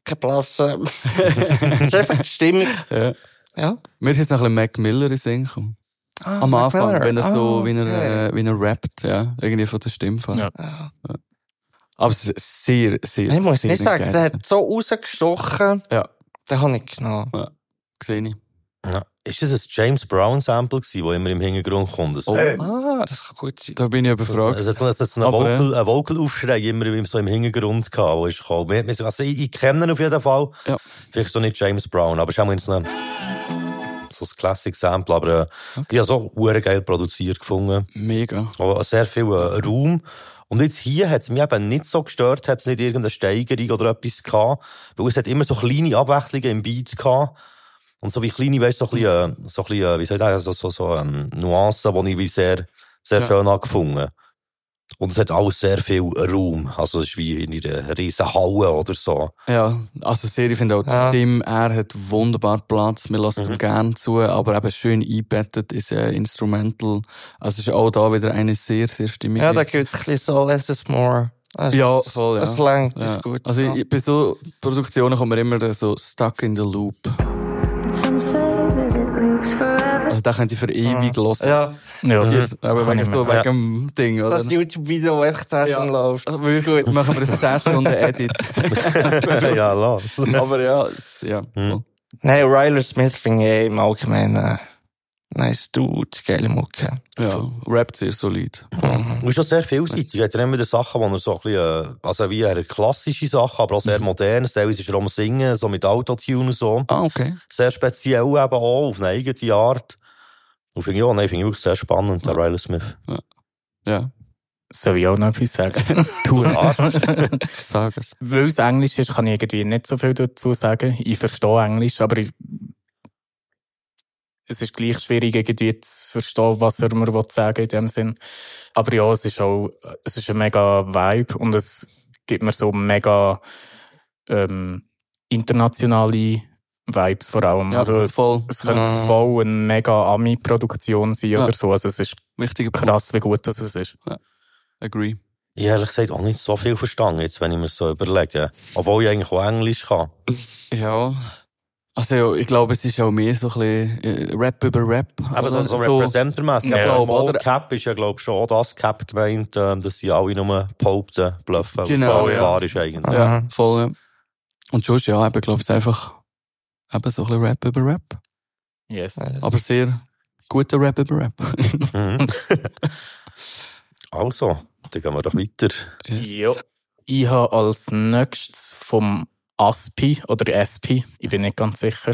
kein Blasse. das ist einfach die Stimmung. Ja. Ja. Mir ist jetzt noch ein bisschen Mac Miller in den Sinn gekommen. Ah, Am Mac Anfang, Miller. wenn er so, Ah, wie er, okay. äh, wie er rappt, ja. Irgendwie von der Stimme. Von. Ja. Ja. Aber es ist sehr, sehr, Ich muss sehr nicht sagen, geil. der hat so rausgestochen. Ja. Den habe ich genommen. Gesehen ich. Ja. Ist das ein James Brown-Sample gewesen, das immer im Hintergrund kommt? Das, Oh. Ah, das kann gut sein. Da bin ich überfragt. Es hat, es hat so einen Vocal, einen Vocal-Aufschrei immer im- so im Hintergrund gehabt, wo ist gekommen. Wir- wir- Also ich, ich kenne ihn auf jeden Fall. Ja. Vielleicht so nicht James Brown, aber es ist auch so ein, so ein Classic-Sample, aber äh, ich habe so hure geil produziert gefunden. Mega. Aber sehr viel äh, Raum. Und jetzt hier hat es mich eben nicht so gestört, hat es nicht irgendeine Steigerung oder etwas gehabt, weil es hat immer so kleine Abwechslungen im Beat gehabt. Und so wie kleine, weißt du, so ein bisschen, äh, so ein bisschen, äh, wie soll ich sagen, so, so, so ähm, Nuancen, die ich wie sehr, sehr Ja. schön habe gefunden. Und es hat alles sehr viel Raum. Also es ist wie in einer riesen Halle oder so. Ja, also sehr, ich finde auch Ja. Stimme, er hat wunderbar Platz, wir lassen Mhm. ihm gerne zu, aber eben schön eingebettet ist äh, Instrumental. Also es ist auch da wieder eine sehr, sehr stimmige. Ja, da gibt ein bisschen so less is more. Also, Ja, voll, ja. Das langt, ja. ist gut. Also ja. bei so Produktionen kommt mir immer so stuck in the loop. Also da könnt ihr für ewig hören. ja, Ja, Jetzt, aber wegen, ich so, wegen dem Ding, oder? das YouTube-Video echt da Ja. schon läuft. Also wirklich, gut, machen wir das 10 Stunden Edit. ja, lass. aber ja, es, ja. voll. Nein, Ryler Smith finde ich im Allgemeinen äh, nice Dude, geile Mucke. Ja, rappt sehr solid. Und ist schon sehr vielseitig. Er hat ja immer wieder Sachen, wo er so ein bisschen, äh, also wie er klassische Sachen, aber auch sehr moderne. Teilweise ist er auch am Singen, so mit Autotune und so. Ah, okay. Sehr speziell eben auch, auf eine eigene Art. Und finde ich auch, nein, finde ich wirklich sehr spannend, der Riley Smith. Ja, Soll ich auch noch etwas sagen? tu sag es. Weil es Englisch ist, kann ich irgendwie nicht so viel dazu sagen. Ich verstehe Englisch, aber ich, es ist gleich schwierig, irgendwie zu verstehen, was er mir sagen will in dem Sinn. Aber ja, es ist auch, es ist ein mega Vibe und es gibt mir so mega ähm, internationale Vibes vor allem. Ja, also es, voll. es könnte Ja. voll eine mega Ami-Produktion sein Ja. oder so. Also es ist Wichtiger Punkt. krass, wie gut das ist. Agree. Ich habe ehrlich gesagt auch nicht so viel verstanden, jetzt, wenn ich mir so überlege. Obwohl ich eigentlich auch Englisch kann. Ja. Also ja, ich glaube, es ist auch mehr so ein bisschen äh, Rap über Rap. Aber so, oder? so representermässig. Ja, Ja, aber oder- Cap ist ja, glaube ich, schon auch das Cap gemeint, äh, dass sie alle nur behaupten, bluffen, Genau, was ja. wahr ist eigentlich. Ja, voll. Ja. Und sonst, ja, eben, glaube ich, ist einfach eben so ein bisschen Rap über Rap. Yes. Aber sehr guter Rap über Rap. Mhm. also, dann gehen wir doch weiter. Ja. Ich habe als nächstes vom ASPI oder SP, ich bin nicht ganz sicher,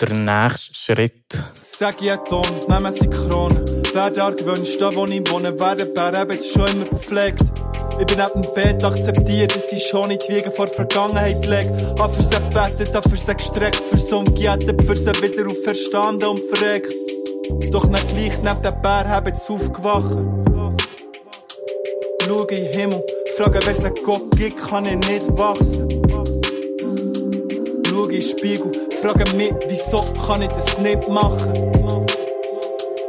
der nächste Schritt. Sag ja Ton, nehmen sie Kronen. Werde argwünscht, da wo ich wohne, werden Bär eben jetzt schon immer verpflegt. Ich bin neben dem Bett akzeptiert, dass ich schon nicht wiegen vor Vergangenheit leg. Hab für sie gebetet, hab für sie gestreckt, für sie umgejettet, für sie wieder auf verstanden und verreckt. Doch nicht gleich neben dem Bär haben sie aufgewacht. Schau in den Himmel, frage, wenn es Gott gibt, kann ich nicht wachsen. Schau in den Spiegel, frage mich, wieso kann ich das nicht machen?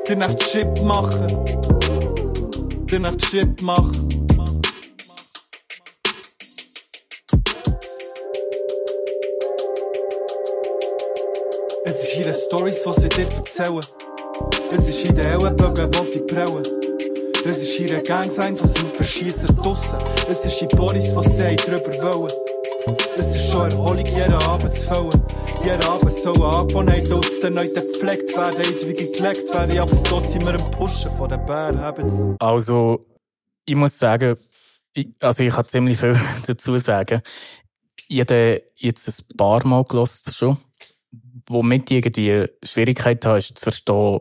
Den Nacht Shit machen. Den Nacht Shit machen. Ist ihre Stories, die sie dir erzählen. Es ist in den Ellenbogen, wo sie prellen. Es ist ihre Gang sein, wo sie verschießen draussen. Es ist in Boris, was sie drüber wollen. Es ist schon Erholung, jeden Abend zu füllen. Jeden Abend soll eine Angewohnheit aussen neu gepflegt werden, ewig gelegt werden. Bis dort sind wir am Pushen von den Bären. Also, ich muss sagen, ich, also ich kann ziemlich viel dazu sagen. Ich habe den jetzt ein paar Mal gelost schon. Womit ich irgendwie Schwierigkeiten habe, ist zu verstehen,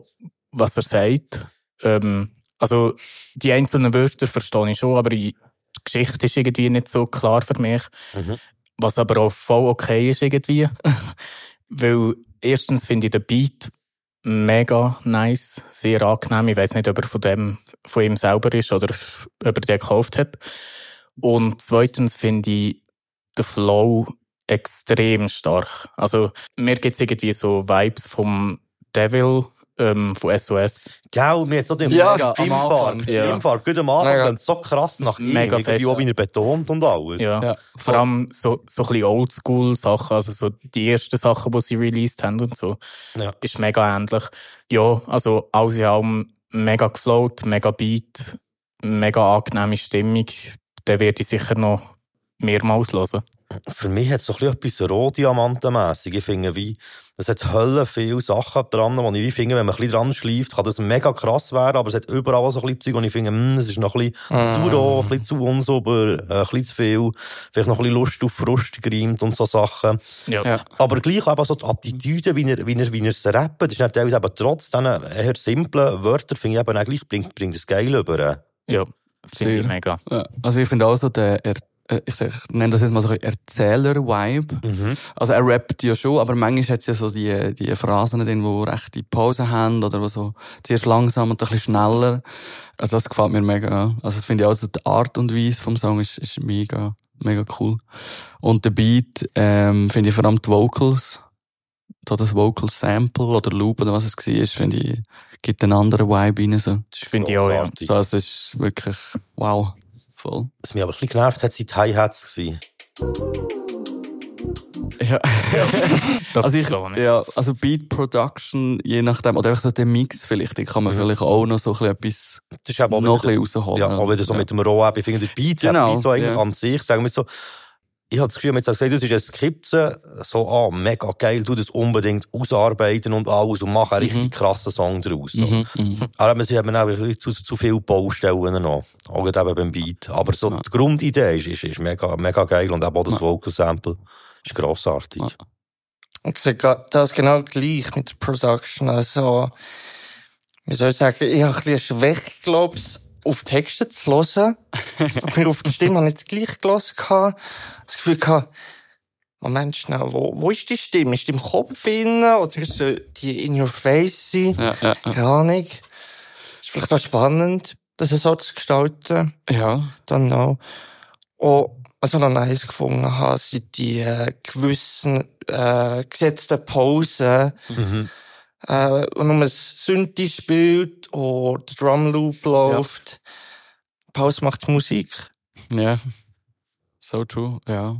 was er sagt. Ähm, also, die einzelnen Wörter verstehe ich schon, aber die Geschichte ist irgendwie nicht so klar für mich. Mhm. Was aber auch voll okay ist irgendwie. Weil erstens finde ich den Beat mega nice, sehr angenehm. Ich weiß nicht, ob er von dem, von ihm selber ist oder ob er den gekauft hat. Und zweitens finde ich den Flow extrem stark. Also, mir gibt es irgendwie so Vibes vom Devil, ähm, von SOS. Gell, mir jetzt noch den Ja, ja, am Stimmfarbe. Ja. Stimmfarbe. Gut am Anfang, Mega. dann so krass nach ihm. Mega Irgendwie auch, wie er betont und alles. Ja. Ja, Vor allem so, so ein bisschen Oldschool-Sachen, also so die ersten Sachen, die sie released haben und so. Ja. Ist mega ähnlich. Ja, also alles in allem mega geflowt, mega Beat, mega angenehme Stimmung. Den werde ich sicher noch mehrmals hören. Für mich hat es so ein bisschen etwas Rohdiamantenmässig. Ich finde, wie, es hat Hölle viele Sachen dran, wo ich wie finde, wenn man ein bisschen dran schleift, kann das mega krass werden, aber es hat überall so ein bisschen Zeug, und ich finde, hm, es ist noch ein bisschen zu roh, ein bisschen zu unsauber, äh, ein bisschen zu viel, vielleicht noch ein bisschen Lust auf Frust gereimt und so Sachen. Ja. Ja. Aber gleich eben so die Attitüde, wie er, wie er, wie er es rappt, ist dann teilweise eben trotz diesen eher simplen Wörtern, finde ich eben auch gleich, bringt, bringt es geil über. Ja, finde ich mega. Ja, also ich finde auch so, der, ich, sag, ich nenne das jetzt mal so ein Erzähler-Vibe. Mhm. Also er rappt ja schon, aber manchmal hat es ja so die, die Phrasen drin, die rechte Pausen haben oder wo so zuerst langsam und dann ein bisschen schneller. Also das gefällt mir mega. Also das finde ich auch, also die Art und Weise vom Song ist, ist mega, mega cool. Und der Beat, ähm, finde ich vor allem die Vocals, da das Vocal Sample oder Loop oder was es war, finde ich, gibt einen anderen Vibe rein, so. Das finde ich auch, ja. Das ist wirklich, wow. Voll. Was mich aber ein bisschen genervt hat, sind die Hi-Hats. Ja. Das also ich, ja, also Beat Production, je nachdem, oder einfach so der Mix vielleicht, da kann man vielleicht auch noch so ein bisschen etwas noch ein bisschen rausholen. Ja, auch wieder so Ja. mit dem Roh, ich finde, der Beat Genau, hat mich so eigentlich ja. an sich, sagen wir so, ich habe das Gefühl, jetzt gesagt, das ist eine Skizze, so, ah, mega geil, du das unbedingt ausarbeiten und alles und mach einen richtig krassen Song daraus. So. Mhm, mhm. Aber man sieht eben auch zu, zu viele Baustellen noch. Auch eben beim Beat. Aber so, die Grundidee ist, ist, ist mega, mega geil und eben auch das Vocal Sample ist grossartig. Ja. Ich sehe das genau gleich mit der Production. Also, wie soll ich sagen, ich habe ein bisschen Schwäche, glaube ich, auf Texte zu hören. Aber auf die Stimme habe ich gleich gelassen. gehabt. Das Gefühl gehabt, Moment schnell, wo, wo ist die Stimme? Ist die im Kopf drin oder ist sie die in your face sein? Ja, ja, ja. Keine Ahnung. Ist vielleicht auch spannend, das so zu gestalten. ja. Dann noch. Und was ich noch nice gefunden habe, sind die äh, gewissen äh, gesetzten Pausen, Mhm. Äh, wo nur ein Synthi spielt oder der Drumloop läuft. Pause macht Musik. Ja. So true, ja.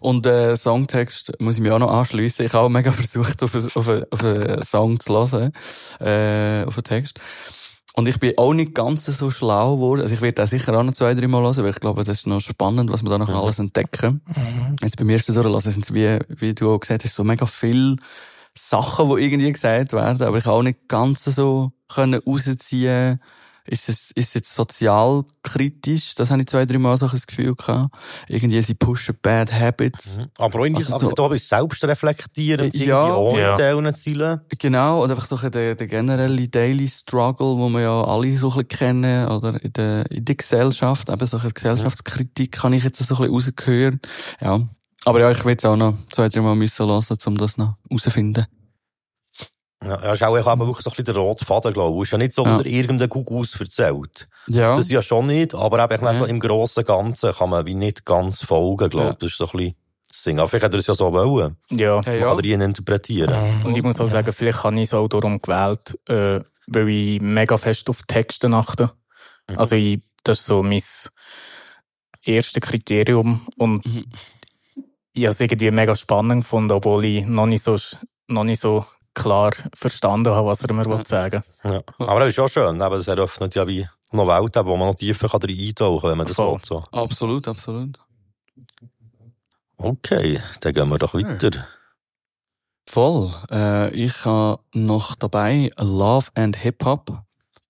Und äh, Songtext muss ich mir auch noch anschliessen. Ich habe auch mega versucht, auf einen, auf einen, auf einen Song zu hören, äh, auf einen Text. Und ich bin auch nicht ganz so schlau geworden. Also ich werde auch sicher auch noch zwei, drei Mal hören, weil ich glaube, das ist noch spannend, was wir da noch alles entdecken. Jetzt beim ersten Durchlassen sind es, wie, wie du auch gesagt hast, so mega viele Sachen, die irgendwie gesagt werden, aber ich habe auch nicht ganz so können rausziehen ist es, ist es jetzt sozialkritisch? Das habe ich zwei, drei Mal so ein das Gefühl gehabt. Irgendwie, sie pushen bad habits. Mhm. Aber auch irgendwie, Also so- da bist selbst reflektierend, Ja. irgendwie ohne Ja. Ziele. Genau, oder einfach so der, der generelle Daily Struggle, wo wir ja alle so ein bisschen kennen, oder in der, in der Gesellschaft, eben so ein bisschen Gesellschaftskritik habe ich jetzt so ein bisschen rausgehört. Ja. Aber ja, ich will es auch noch zwei, drei Mal müssen hören, um das noch herauszufinden. Ja, ja, ist auch eben wirklich so ein bisschen der rote Faden, glaube ich. Es ist ja nicht so, dass Ja. er irgendeinen Gugus erzählt. Ja. Das ja schon nicht, aber eben Ja. so im grossen Ganzen kann man wie nicht ganz folgen, glaube ich. Ja. Das ist so ein bisschen das Ding. Aber vielleicht hat er es ja so wollen. Ja. Man kann ihn interpretieren. Und ich muss auch sagen, vielleicht habe ich es auch darum gewählt, äh, weil ich mega fest auf Texte achte. Also ich, das ist so mein erstes Kriterium und Mhm. Ich habe es irgendwie mega spannend gefunden, obwohl ich noch nicht so, noch nicht so klar verstanden habe, was er mir ja. sagen Ja. Aber das ist auch schön. Eben, das eröffnet ja wie noch Welten, wo man noch tiefer kann eintauchen kann, wenn man das Voll. will. So. Absolut, absolut. Okay, dann gehen wir doch weiter. Voll. Äh, ich habe noch dabei Love and Hip Hop.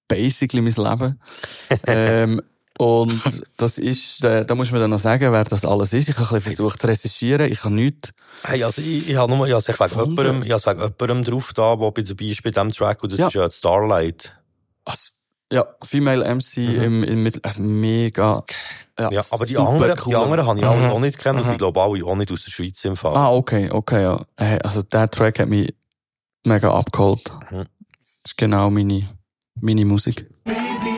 Basically mein Leben. ähm, und das ist, äh, da muss man dann noch sagen, wer das alles ist. Ich habe ein bisschen versucht zu recherchieren. Ich habe nichts. Hey, also ich, ich habe nur, ich habe es wegen jemandem, ich habe wegen jemandem drauf da, der bei dabei ist bei diesem Track, und das Ja. ist ja die Starlight. Was? Ja, Female MC Mhm. im, im Mittel, also mega. Ja, Ja, aber die anderen, die cool. anderen habe ich alle Mhm. auch nicht gekannt, und Mhm. ich glaube alle auch nicht aus der Schweiz im Fall. Ah, okay, okay, ja. Hey, also der Track hat mich mega abgeholt. Mhm. Das ist genau meine, meine Musik. Lately,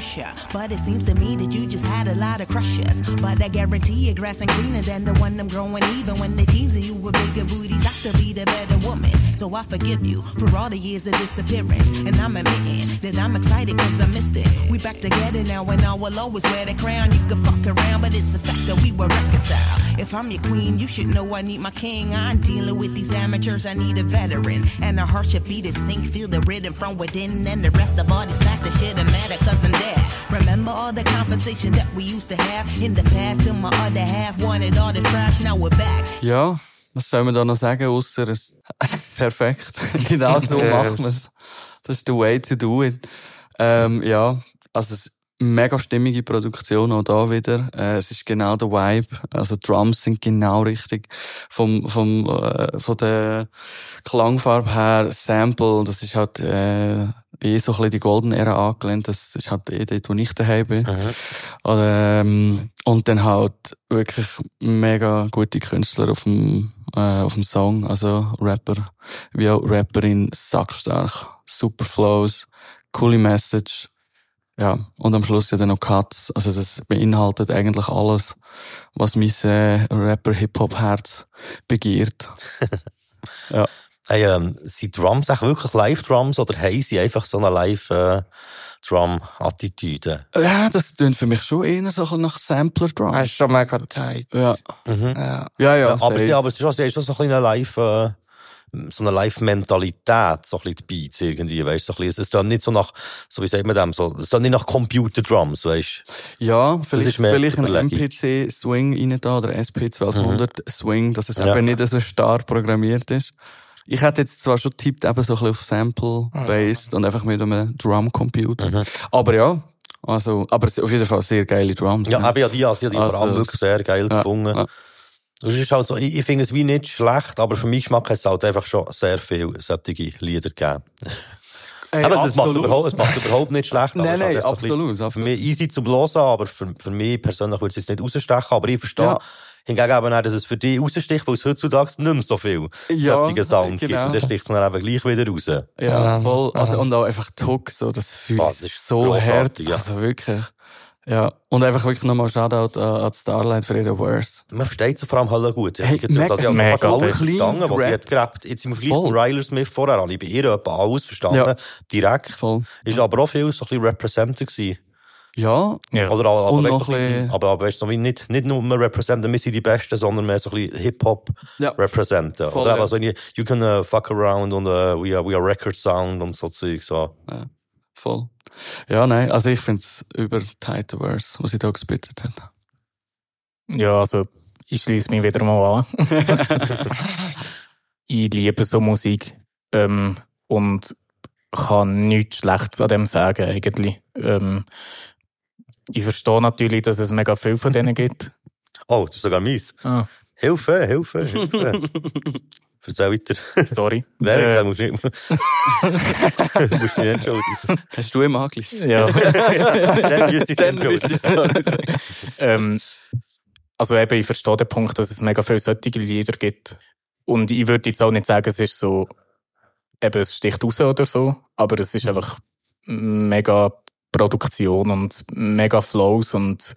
ya, but it seems to me that you just had a lot of crushes. But I guarantee your grass ain't greener than the one I'm growing. Even when they teasing you with bigger booties, I still be the better woman. So I forgive you for all the years of disappearance. And I'm admitting that I'm excited cause I missed it. We back together now and I will always wear the crown. You can fuck around, but it's a fact that we were reconciled. If I'm your queen, you should know I need my king. I'm dealing with these amateurs, I need a veteran. And a heart should beat a sink, feel the rhythm from within. And the rest of all these factors shouldn't matter cause I'm dead. Remember all the conversation that we used to have in the past till my other half wanted all the trash, now we're back. Ja, was soll man da noch sagen, außer perfekt. genau so Yes. macht man es. Das ist the way to do it. Ähm, ja, also es mega stimmige Produktion auch da wieder. Äh, es ist genau der Vibe. Also die Drums sind genau richtig. Vom, vom, äh, von der Klangfarbe her, Sample, das ist halt, äh, eh so ein bisschen die Golden Era angelehnt. Das ist halt eh dort, wo ich daheim bin. Ähm, und dann halt wirklich mega gute Künstler auf dem, äh, auf dem Song. Also Rapper, wie auch Rapperin, sackstark. Super Flows, coole Message. Ja, und am Schluss ja dann noch Cuts. Also das beinhaltet eigentlich alles, was mein äh, Rapper-Hip-Hop-Herz begehrt. ja. Hey, ähm, sind Drums echt wirklich Live-Drums oder haben sie einfach so eine Live-Drum-Attitüde? Ja, das klingt für mich schon eher so ein bisschen nach Sampler-Drum. Das ist schon mega tight. Ja. Mhm. Ja. Ja, ja. Aber, safe. ja, aber es ist schon, es ist schon so ein bisschen eine Live, äh, so eine Live-Mentalität, so ein bisschen die Beats irgendwie, weißt du, so ein bisschen, es ist dann nicht so nach, so wie sagt man dem, so, es dann nicht nach Computer-Drums, weißt du. Ja, vielleicht, vielleicht ein. MPC-Swing rein da oder SP1200-Swing, dass es Ja. eben nicht so starr programmiert ist. Ich hätte jetzt zwar schon tippt eben so ein bisschen auf Sample-based und einfach mit einem Drum-Computer. Aber ja, also, aber auf jeden Fall sehr geile Drums. Ja, ne? aber ja, die, also, die Also, vor allem wirklich sehr geil ja, gefunden. ja. Das ist halt so, ich, ich finde es wie nicht schlecht, aber für mich Geschmack hat es halt einfach schon sehr viele solche Lieder gegeben. Ey, aber es macht, überhaupt, es macht überhaupt nicht schlecht. Nein, nein, absolut, Für mich easy zum Hören, aber für, für mich persönlich würde es jetzt nicht rausstechen. Aber ich verstehe Ja. Hingegen eben auch, dass es für dich raussticht, weil es heutzutage nicht mehr so viel Ja, solche Sounds gibt. genau. Und dann sticht es dann eben gleich wieder raus. Ja, Ja, voll. Also, und auch einfach die Hook, so, das fühlt Ah, das sich ist so hart. ja. Also wirklich. Ja. Und einfach wirklich nochmal Shoutout an, an die Starlight für ihre Verse. Man versteht sie vor allem alle gut. Hey, ich mega- das also mega fast alles verstanden, was sie hat gerappt. Jetzt im Vergleich zu Ryler Smith vorher, habe ich bei ihr etwa alles verstanden. Ja. Direkt. Voll. Ist aber auch viel so ein bisschen Representer gewesen. Ja. Ja. Oder, aber, Und ein bisschen, aber, aber weißt, so wie nicht, nicht nur wir representen, wir sind die Besten, sondern mehr so ein bisschen Hip-Hop Ja. representen. Voll, Oder ja. eben so, irgendwie, you can uh, fuck around und uh, we, are, we are record sound und so Zeug. So. Voll. Ja, nein, also ich finde es über Tight Verse, was sie da gespittet hat. Ja, also ich schließe mich wieder mal an. ich liebe so Musik ähm, und kann nichts Schlechtes an dem sagen eigentlich. Ähm, ich verstehe natürlich, dass es mega viel von denen gibt. Oh, das ist sogar mies. Ah, Hilfe, Hilfe, Hilfe. Erzähl weiter. sorry. Wer? Äh, musst du nicht, du musst dich nicht entschuldigen. Hast du ihm angelischt? ja. Dann müsste ich Dann entschuldigen. ähm, also eben, ich verstehe den Punkt, dass es mega viele solche Lieder gibt. Und ich würde jetzt auch nicht sagen, es ist so, eben, es sticht raus oder so, aber es ist einfach mega Produktion und mega Flows und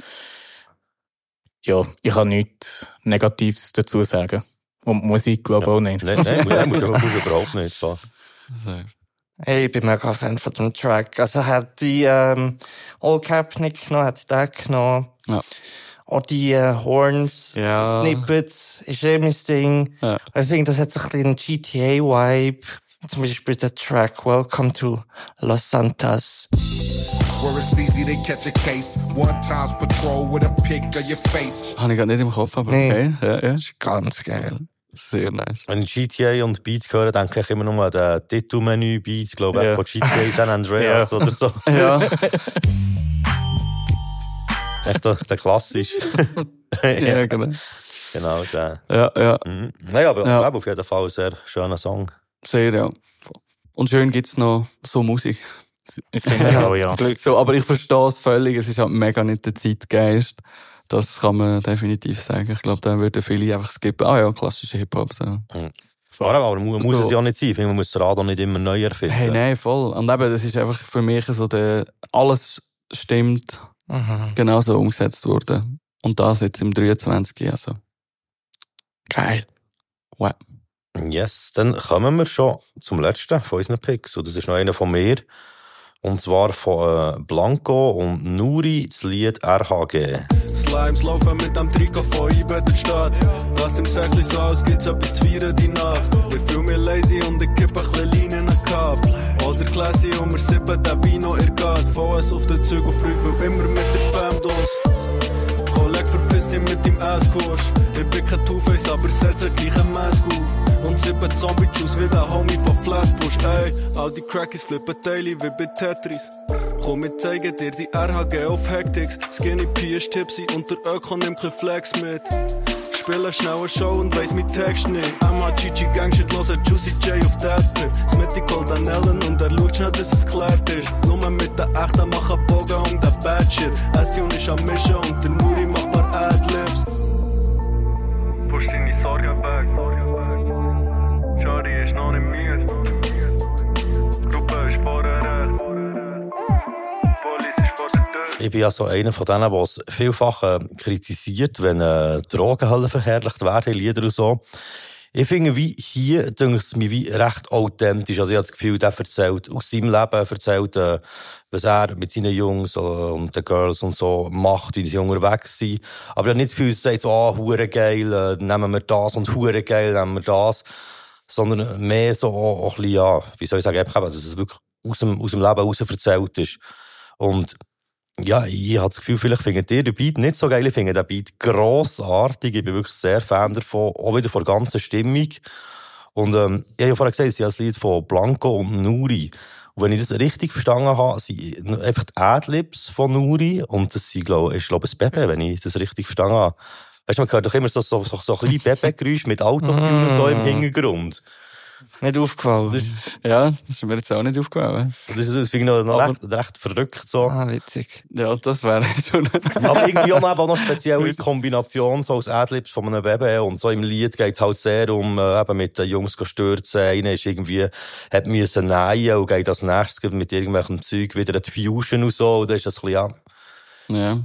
ja, ich kann nichts Negatives dazu sagen. Und Musik, glaube ich, auch nicht. Nein, nein, nein, musst du überhaupt nicht. So. Hey, ich bin mega Fan von dem Track. Also hat die ähm, All Cap nicht genommen, hat den genommen. Ja. Auch die äh, Horns, Ja. Snippets, ist eh mein Ding. Ja. Also ich denke, das hat so ein bisschen GTA-Vibe. Zum Beispiel der Track Welcome to Los Santos. Where it's easy to catch a case. One times patrol with a pic of your face. Habe ich gerade nicht im Kopf, aber Nee. okay. Ja, ja. Ist ganz geil. Sehr nice. Wenn ich GTA und Beat höre, denke ich immer nur an den Titelmenü-Beat, glaube ich, von GTA San Andreas oder so. Ja. Echt der, der klassisch. ja, genau. Genau, der. Ja, ja. Mhm. Naja, aber Ja. ich glaube auf jeden Fall ein sehr schöner Song. Sehr, ja. Und schön gibt's noch so Musik. Ich finde Ja. auch, ja. So, aber ich verstehe es völlig. Es ist halt mega nicht der Zeitgeist. Das kann man definitiv sagen. Ich glaube, da würden viele einfach skippen. Ah ja, klassische Hip-Hop. So. Vor allem, aber mu- muss So. es ja nicht sein. Ich finde, man muss das Rad auch nicht immer neu erfinden. Hey, nein, voll. Und eben, das ist einfach für mich so der, alles stimmt, Mhm. genau so umgesetzt wurde. Und das jetzt im 23. Also. Geil. Wow. Yes, dann kommen wir schon zum letzten von unseren Picks. Und das ist noch einer von mir. Und zwar von äh, Blanco und Nuri, das Lied RHG. Slimes laufen mit dem Trikot von IBE der Stadt. Lass im Säckchen so aus, gibt's etwas zu feiern die Nacht. Ich fühl mich lazy und ich kipp ein bisschen Lean in den Cup. Oder Classy und wir sippen den Vino in Gas. VS auf den Zug und Freak, weil immer mit der Fam los. Dich mit dem Asskurs. Ich bin kein Two-Face, aber setzt gleich ein Mask auf. Und sieben Zombie-Juice wie der Homie von Flatbush, ey. All die Crackies flippen daily wie bei Tetris. Komm, wir zeigen dir die RHG auf Hectics. Skinny P ist tipsy und der Öko nimmt kein Flex mit. Spiele schnell eine Show und weiss mein Text nicht. Chichi, Gangshit, hören Juicy J auf Dead Pip. Smitty callt an Ellen und er schaut schnell, bis es geklärt ist. Nur mit der Echten machen Bogen um den Bad Shit. S-Tune ist am Mischen und der Nuri macht Adlibs. Push deine Sorgen weg. Shari ist noch nicht müde. Gruppe ist vor der. Ich bin ja so einer von denen, der es vielfach äh, kritisiert, wenn äh, Drogenhallen verherrlicht werden, in Lieder und so. Ich finde, wie hier, denke es mir wie recht authentisch. Also ich habe das Gefühl, der erzählt aus seinem Leben, erzählt, äh, was er mit seinen Jungs äh, und den Girls und so macht, wie sie unterwegs sind. Aber ich habe nicht das Gefühl, es so, ah, hure geil, äh, nehmen wir das und hure geil, nehmen wir das. Sondern mehr so auch, auch ein bisschen, ja, wie soll ich sagen, einfach, dass es wirklich aus dem, aus dem Leben heraus erzählt ist. Und ja, ich habe das Gefühl, vielleicht findet ihr den Beat nicht so geil. Ich finde den Beat grossartig. Ich bin wirklich sehr Fan davon. Auch wieder von der ganzen Stimmung. Und, ähm, ich habe ja vorher gesagt, es ist ja das Lied von Blanco und Nuri. Und wenn ich das richtig verstanden habe, sind einfach die Adlibs von Nuri. Und das sind, glaube ich, ist, glaube ich, ein Bebe, wenn ich das richtig verstanden habe. Weißt du, man hört doch immer so, so, so, so kleine Bebe-Geräusche mit Autotune so im Hintergrund. Nicht aufgefallen. Ja, das ist mir jetzt auch nicht aufgefallen. Das, ist, das finde ich noch Aber- recht, recht verrückt, so. Ah, witzig. Ja, das wäre schon... Aber irgendwie auch noch, auch noch speziell in Kombination so als Adlibs von einem Baby und so im Lied geht es halt sehr um äh, eben mit den Jungs stürzen. Einer ist irgendwie, hat müssen nähen und geht als nächstes mit irgendwelchem Zeug wieder die Fusion und so. Und das ist das ein bisschen, ja. Ja.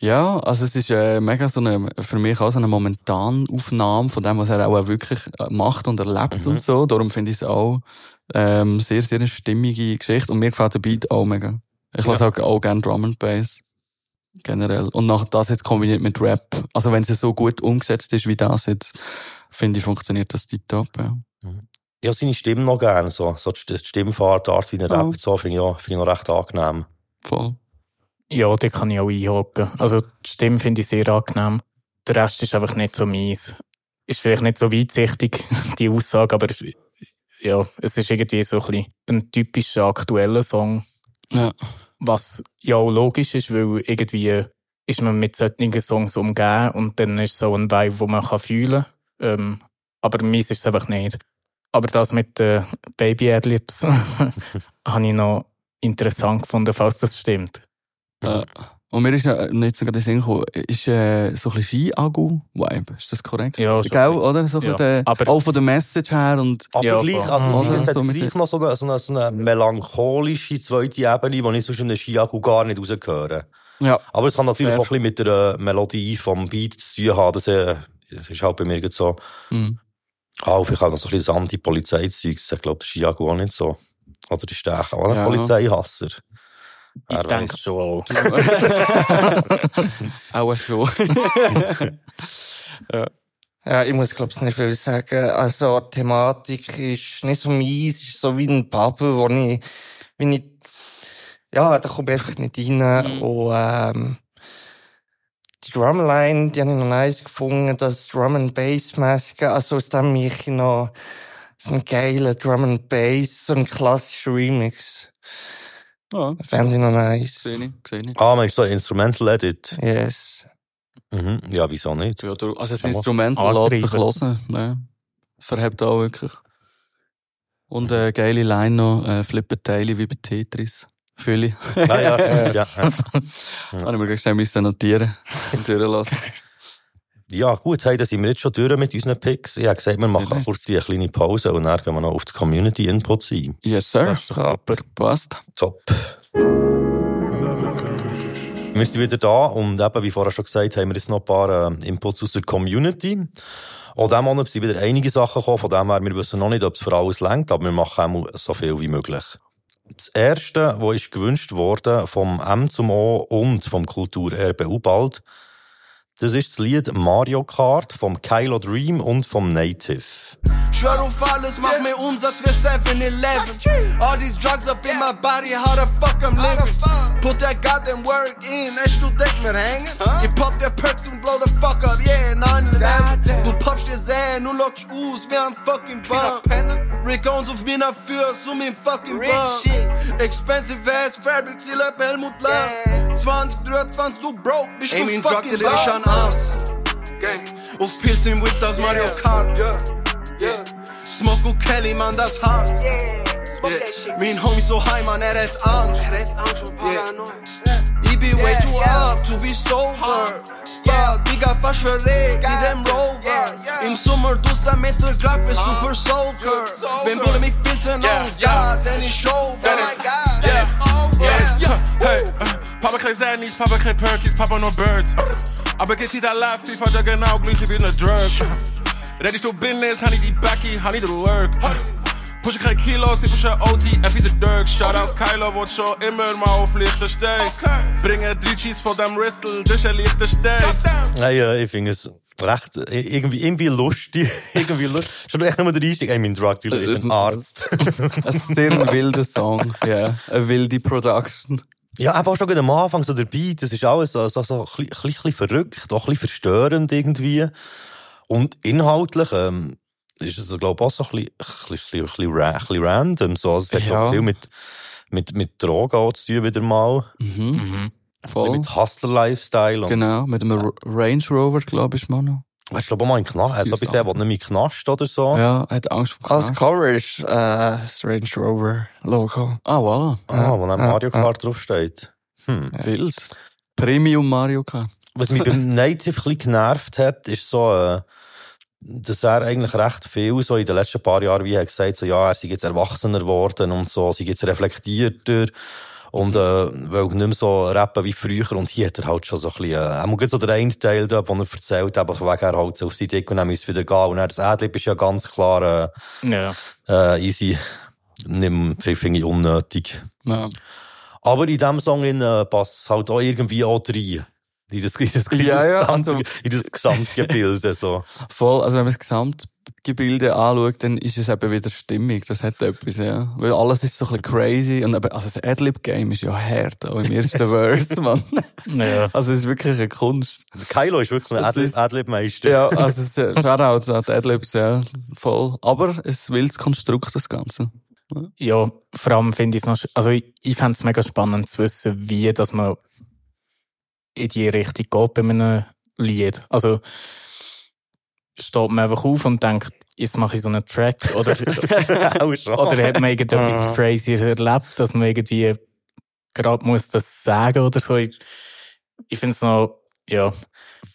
Ja, also es ist äh, mega so eine, für mich auch so eine Momentanaufnahme von dem, was er auch wirklich äh, macht und erlebt und so. Darum finde ich es auch ähm, sehr, sehr eine stimmige Geschichte. Und mir gefällt der Beat auch mega. Ich lasse auch, auch gerne Drum and Bass. Generell. Und nach das jetzt kombiniert mit Rap. Also wenn es so gut umgesetzt ist wie das jetzt, finde ich, funktioniert das tiptop, ja. Ich habe seine Stimme noch gerne, so, so die St- Stimmfahrt, die Art, wie er Oh. rappt, so, finde ich, auch- finde ich noch recht angenehm. Voll. Ja, die kann ich auch einhaken. Also die Stimme finde ich sehr angenehm. Der Rest ist einfach nicht so meins. Ist vielleicht nicht so weitsichtig, die Aussage, aber ja, es ist irgendwie so ein, ein typischer aktueller Song. Ja. Was ja auch logisch ist, weil irgendwie ist man mit solchen Songs umgeben und dann ist so ein Vibe, wo man kann fühlen kann. Ähm, aber meins ist es einfach nicht. Aber das mit den Baby Adlibs habe ich noch interessant gefunden, falls das stimmt. Äh, und mir ist noch nicht sogar der Sinn gekommen, ist äh, so ein bisschen Ski-Agu-Vibe, ist das korrekt? Ja, schon Gell, oder? So Ja. der, Aber- auch von der Message her und... Aber Ja, gleich, also, Mhm. mhm. es hat So gleich noch so eine, so eine, so eine melancholische zweite Ebene, die ich sonst in einem Skiagu gar nicht rausgehöre. Ja. Aber es kann natürlich Fair. auch ein bisschen mit der äh, Melodie vom Beat zu tun haben. Das, äh, das ist halt bei mir gerade so. Mhm. Ah, vielleicht auch noch so ein bisschen das Anti-Polizeizeug. Ich glaube, der Skiagu auch nicht so. Oder ist der auch ein Ja. Polizeihasser? Ich denke weiss. schon auch. auch schon. Ja, ich muss, glaube ich, nicht viel sagen. Also, die Thematik ist nicht so mies, es ist so wie ein Bubble, wo ich, wenn ich, ja, da komme ich einfach nicht rein. Und, ähm, die Drumline, die habe ich noch nice gefunden, das Drum and Bass mäßige, also aus dem mich noch so ein geiler Drum and Bass, so ein klassischer Remix. Ja, Fände ich noch nice. sehe ich, sehe ich. Ah, meinst du so Instrumental Edit? Yes. Mhm. Ja, wieso nicht? Ja, du, also das Instrumental lässt sich hören. Ne? Es verhebt auch wirklich. Und äh, geile Line noch, äh, flippen Teile wie bei Tetris. Fühle ich. Ja, ja, ja. ja. Habe ich mir gleich schnell müssen notieren und durchlassen. Ja, gut, hey, da sind wir jetzt schon durch mit unseren Picks. Ich habe gesagt, wir machen nice. kurz die eine kleine Pause und dann gehen wir noch auf die Community-Input ein. Yes, sir. Super. Passt. Top. Wir sind wieder da und eben, wie vorher schon gesagt, haben wir jetzt noch ein paar äh, Inputs aus der Community. Auch diesen Monat sind wieder einige Sachen gekommen, von dem her, wir wissen noch nicht, ob es für alles längt, aber wir machen auch so viel wie möglich. Das erste, was ist gewünscht worden vom M zum O und vom Kulturerbe Ubald, Das ist das Lied Mario Kart vom Kylo Dream und vom Native. Schwör auf alles, mach mehr Umsatz für 7-Eleven. All these drugs up in my body, how the fuck I'm living. Put that goddamn work in, echt du denk mir hängen. Ich pop der Perks und blow the fuck up, yeah, 9-11. Du poppst dir Zähne und lockst aus wie ein fucking Bump. Rick Owens auf mir für so mein fucking Bump. Expensive ass fabric, chill up Helmut Lang. 20, 23, du broke, bist Ey, du mein Drug fucking Dealer ist ein Bump. Arzt. Gang. Auf Pilz im Whip, das Mario Kart. Yeah. Yeah. Smoke und Kelly, man, das hart. Yeah. Mein Homie so high, man, er hat Angst. Er hat Angst und Paranoia. Ich bin way too up to be sober. Fuck, Digga, fast verregt in dem Rover. Im Sommer draussen mit der Glock wie Super Soaker. Wenn Bulle mich filzen, oh God, dann ist over. Yeah. Yeah. Yeah. Hey, äh, Papa kein Zannies, Papa kein Perkies, Papa nur Birds. Aber geht sie da live, FIFA da genau gleich wie eine Drug. Ich du Business, honey die Becky, honey the work. Push kein Kilos, ich pushe OT, F wie der Dirk. Shout out Kylo, wat schon immer mal auf lichter Stein. Bringe drei Cheats von dem Ristel, das ist ein lichter Stein. Nein, ja, ich finde es recht, irgendwie, irgendwie lustig. irgendwie lustig. Schon echt nur der Einstieg. Ey, mein Drug Dealer ist ein Arzt. Ist sehr ein wilder Song, ja. Eine wilde Production. Ja, einfach schon am Anfang, so der Beat, das ist alles so, so, so ein bisschen, verrückt, auch ein bisschen verstörend irgendwie. Und inhaltlich, ähm, ist es, glaube ich, auch so ein bisschen, ein bisschen, ein bisschen, random, so. Also, es hat Ja. auch viel mit, mit, mit Drogen auch zu tun wieder mal. Mhm. Ein Voll. Mit Hustler-Lifestyle. Genau, mit einem Range Rover, glaube ich, Manu. Hast du, glaube ich, mal in Knast, hat Das er bisher, nicht mehr Knast oder so? Ja, hat Angst vor Als Knast. Cover ist äh, das Range Rover Logo. Ah, voilà. Ah, wo dann Ja, Mario ja. Kart draufsteht. Hm. Wild. Premium Mario Kart. Was mich beim Native ein bisschen genervt hat, ist so, äh, dass er eigentlich recht viel so in den letzten paar Jahren, wie er gesagt so, ja, er sei jetzt erwachsener geworden und so, sei jetzt reflektierter und, äh, will nicht mehr so rappen wie früher und hier hat er halt schon so ein bisschen, äh, er muss so der eine Teil da, wo er erzählt hat, von wegen er halt so auf seine Dick und dann muss wieder gehen und dann das Adlib ist ja ganz klar, Ja. äh, äh, easy, mehr, finde ich unnötig. Ja. Aber in diesem Song in, äh, passt halt auch irgendwie auch rein. In das, in das, Ja, ja, also- in das Gesamtgebilde, so. Voll, also wenn man das Gesamtgebilde anschaut, dann ist es eben wieder stimmig. Das hat etwas, ja. Weil alles ist so ein bisschen crazy. Und eben, also das Adlib-Game ist ja hart, auch im ersten Verse, man. Ja. Also es ist wirklich eine Kunst. Kylo ist wirklich ein Das Adlib- ist- Adlib-Meister. Ja, also es ist, Shoutout an die Adlibs, ja, voll. Aber es will das Konstrukt, das Ganze. Ja, vor allem finde ich es noch, also ich, ich fände es mega spannend zu wissen, wie, dass man in die Richtung geht bei einem Lied. Also, steht man einfach auf und denkt, jetzt mache ich so einen Track, oder, oder hat man irgendetwas Ah. crazy erlebt, dass man irgendwie gerade muss das sagen oder so. Ich, ich finde es noch, ja,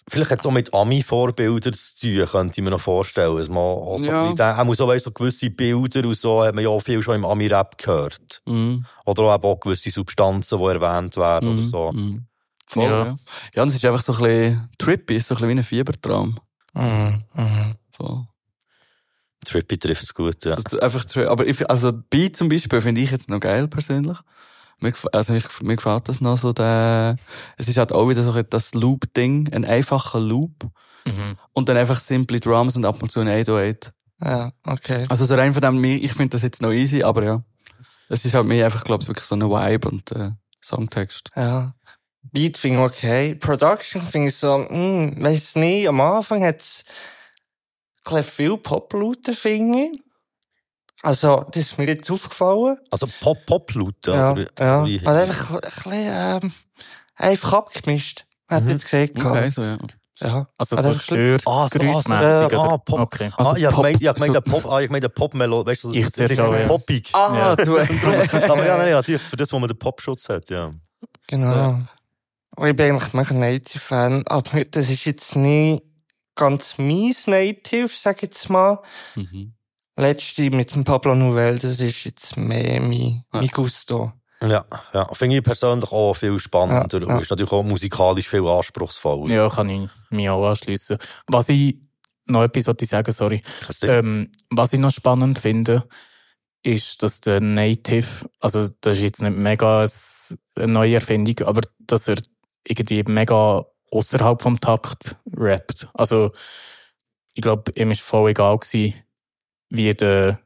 Vielleicht hat es auch mit Ami-Vorbildern zu tun, könnte ich mir noch vorstellen. Dass man auch so Ja. bisschen- auch so, weißt, so gewisse Bilder und so, hat man ja auch viel schon im Ami-Rap gehört. Mhm. Oder auch, auch gewisse Substanzen, die erwähnt werden oder Mhm. so. Mhm. Voll, Ja. ja. ja. und es ist einfach so ein bisschen trippy, so ein bisschen wie ein Fiebertraum. Mhm. Mhm. Voll. Trippy trifft es gut, ja. Also, einfach, aber ich, also, Beat zum Beispiel finde ich jetzt noch geil, persönlich. Mir, also, ich, mir gefällt das noch so, der, es ist halt auch wieder so ein- das Loop-Ding, ein einfacher Loop. mhm. Und dann einfach simple Drums und ab und zu ein 808. Ja, okay. Also, so rein von dem, ich finde das jetzt noch easy, aber ja. Es ist halt mir einfach, glaube ich, wirklich so eine Vibe und, äh, Songtext. Ja. Beat finde ich okay. Production finde ich so, hm, weiss nicht, am Anfang hat es viel Poplauten, finde ich. Also, das ist mir jetzt aufgefallen. Also Pop-Pop-Laut, Ja, oder? ja. Wie- Also einfach ein bisschen, ähm, einfach abgemischt. Hat Mhm. jetzt gesagt. Okay, so, ja. Ja. Also, Also so bisschen- Ah, so, ah, so, oder? ah, Pop. Okay. ah, ja, Pop- gemeint, ja, gemeint, der Pop, ah, ich meine, der Pop-Melo, weißt du, Ich das ist auch, ja. poppig. Ah, Ja. du, Aber ja, nein, natürlich, für das, wo man den Popschutz hat, ja. Genau. Und ich bin eigentlich mega Native-Fan, aber das ist jetzt nicht ganz mies Native, sag ich jetzt mal. mhm. Letzte mit dem Pablo Nouvelle, das ist jetzt mehr mein, mein Gusto. Ja, ja, finde ich persönlich auch viel spannender Ja, ja. und ist natürlich auch musikalisch viel anspruchsvoller. Ja, kann ich mich auch anschliessen. Was ich, noch etwas wollte ich sagen, sorry. Ähm, was ich noch spannend finde, ist, dass der Native, also das ist jetzt nicht mega eine neue Erfindung, aber dass er irgendwie mega außerhalb vom Takt rappt. Also, ich glaube, ihm ist voll egal gewesen, wie der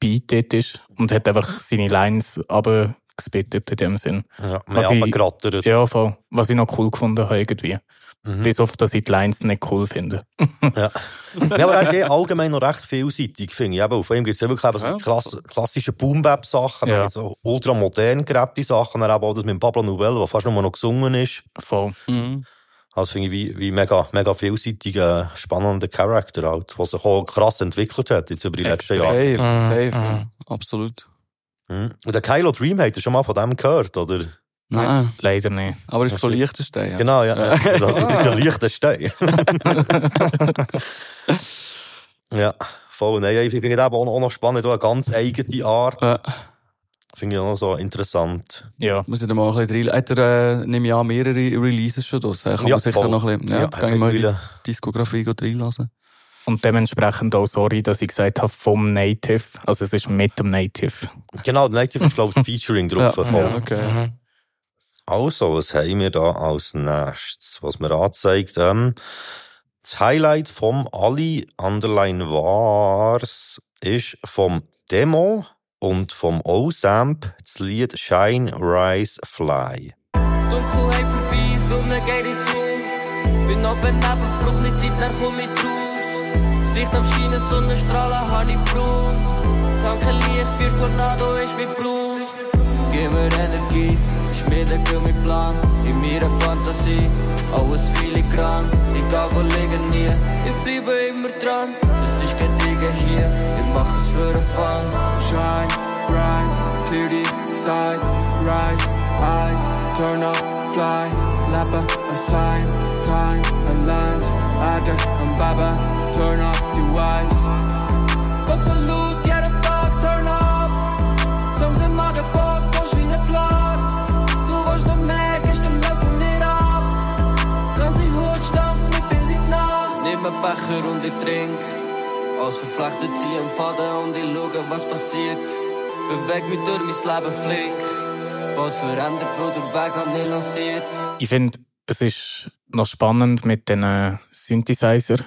Beat dort ist und hat einfach seine Lines aber gespittet in dem Sinn. Ja, Was mehr ich- abgerattert. Ja, voll. Was ich noch cool gefunden habe irgendwie. Mhm. Bis auf, dass ich die Lines nicht cool finde. Ja. ja, aber er ist eh allgemein noch recht vielseitig, finde ich. Eben, auf ihm gibt es ja wirklich eben so klass klassische Boom-Bap-Sachen, Ja. so ultramodern gerappte Sachen, eben auch das mit dem Pablo Nouvelle, der fast nur noch gesungen ist. Voll. Mhm. Also finde ich wie, wie mega, mega vielseitiger, spannender Charakter halt, der sich auch krass entwickelt hat jetzt über die letzten Jahre. Safe, safe. Absolut. Mhm. Und der Kylo Dream hat ihr schon mal von dem gehört, oder? Nein. Leider nicht. Aber ist von Liechtenstein. Ja. Genau, ja. Das, das ist der leichte Stein. ja, voll. Nein, ich finde eben auch noch, auch noch spannend, eine ganz eigene Art. Ja. Finde ich auch noch so interessant. Ja. Muss ich da mal ein bisschen rein. Hat er, äh, nehme ich an, mehrere Releases schon draus. Kann Ja, man sicher voll. noch ein bisschen, ja, Ja, kann ich mal die. Diskografie gut reinlassen. Und dementsprechend auch sorry, dass ich gesagt habe, vom Native. Also es ist mit dem Native. Genau, der Native ist, glaube ich, Featuring drauf. Ja, voll. ja, okay. Also, was haben wir da als nächstes? Was mir anzeigt, ähm, das Highlight vom Ali Underline Wars ist vom Demo und vom O-Samp das Lied Shine, Rise, Fly. Dunkelheit vorbei, Sonne geht ins Auf. Bin oben neben, brauch nicht Zeit, dann komm ich raus. Sicht am Scheinen, Sonnenstrahlen hab ich gebraucht. Tanke Licht, Bier, Tornado ist mein Brut. Gib mir Energie, ich schmiede mein Plan. In meiner Fantasie, alles filigran. Egal wo liegen nie, ich bleibe immer dran. Es ist gediegen hier, ich mach es für den Fun. Shine, bright, clear the side, rise, eyes, turn up, fly, Leben, a sign, time, a lines, Erde, am Baba, turn up die vibes. Box Salut, einen Becher und ich trink. Als verflechtet sie am Faden und ich schaue, was passiert. Beweg mich durch mein Leben flink. Bald verändert, wo der Weg hat nicht lanciert. Ich finde, es ist noch spannend mit den Synthesizer.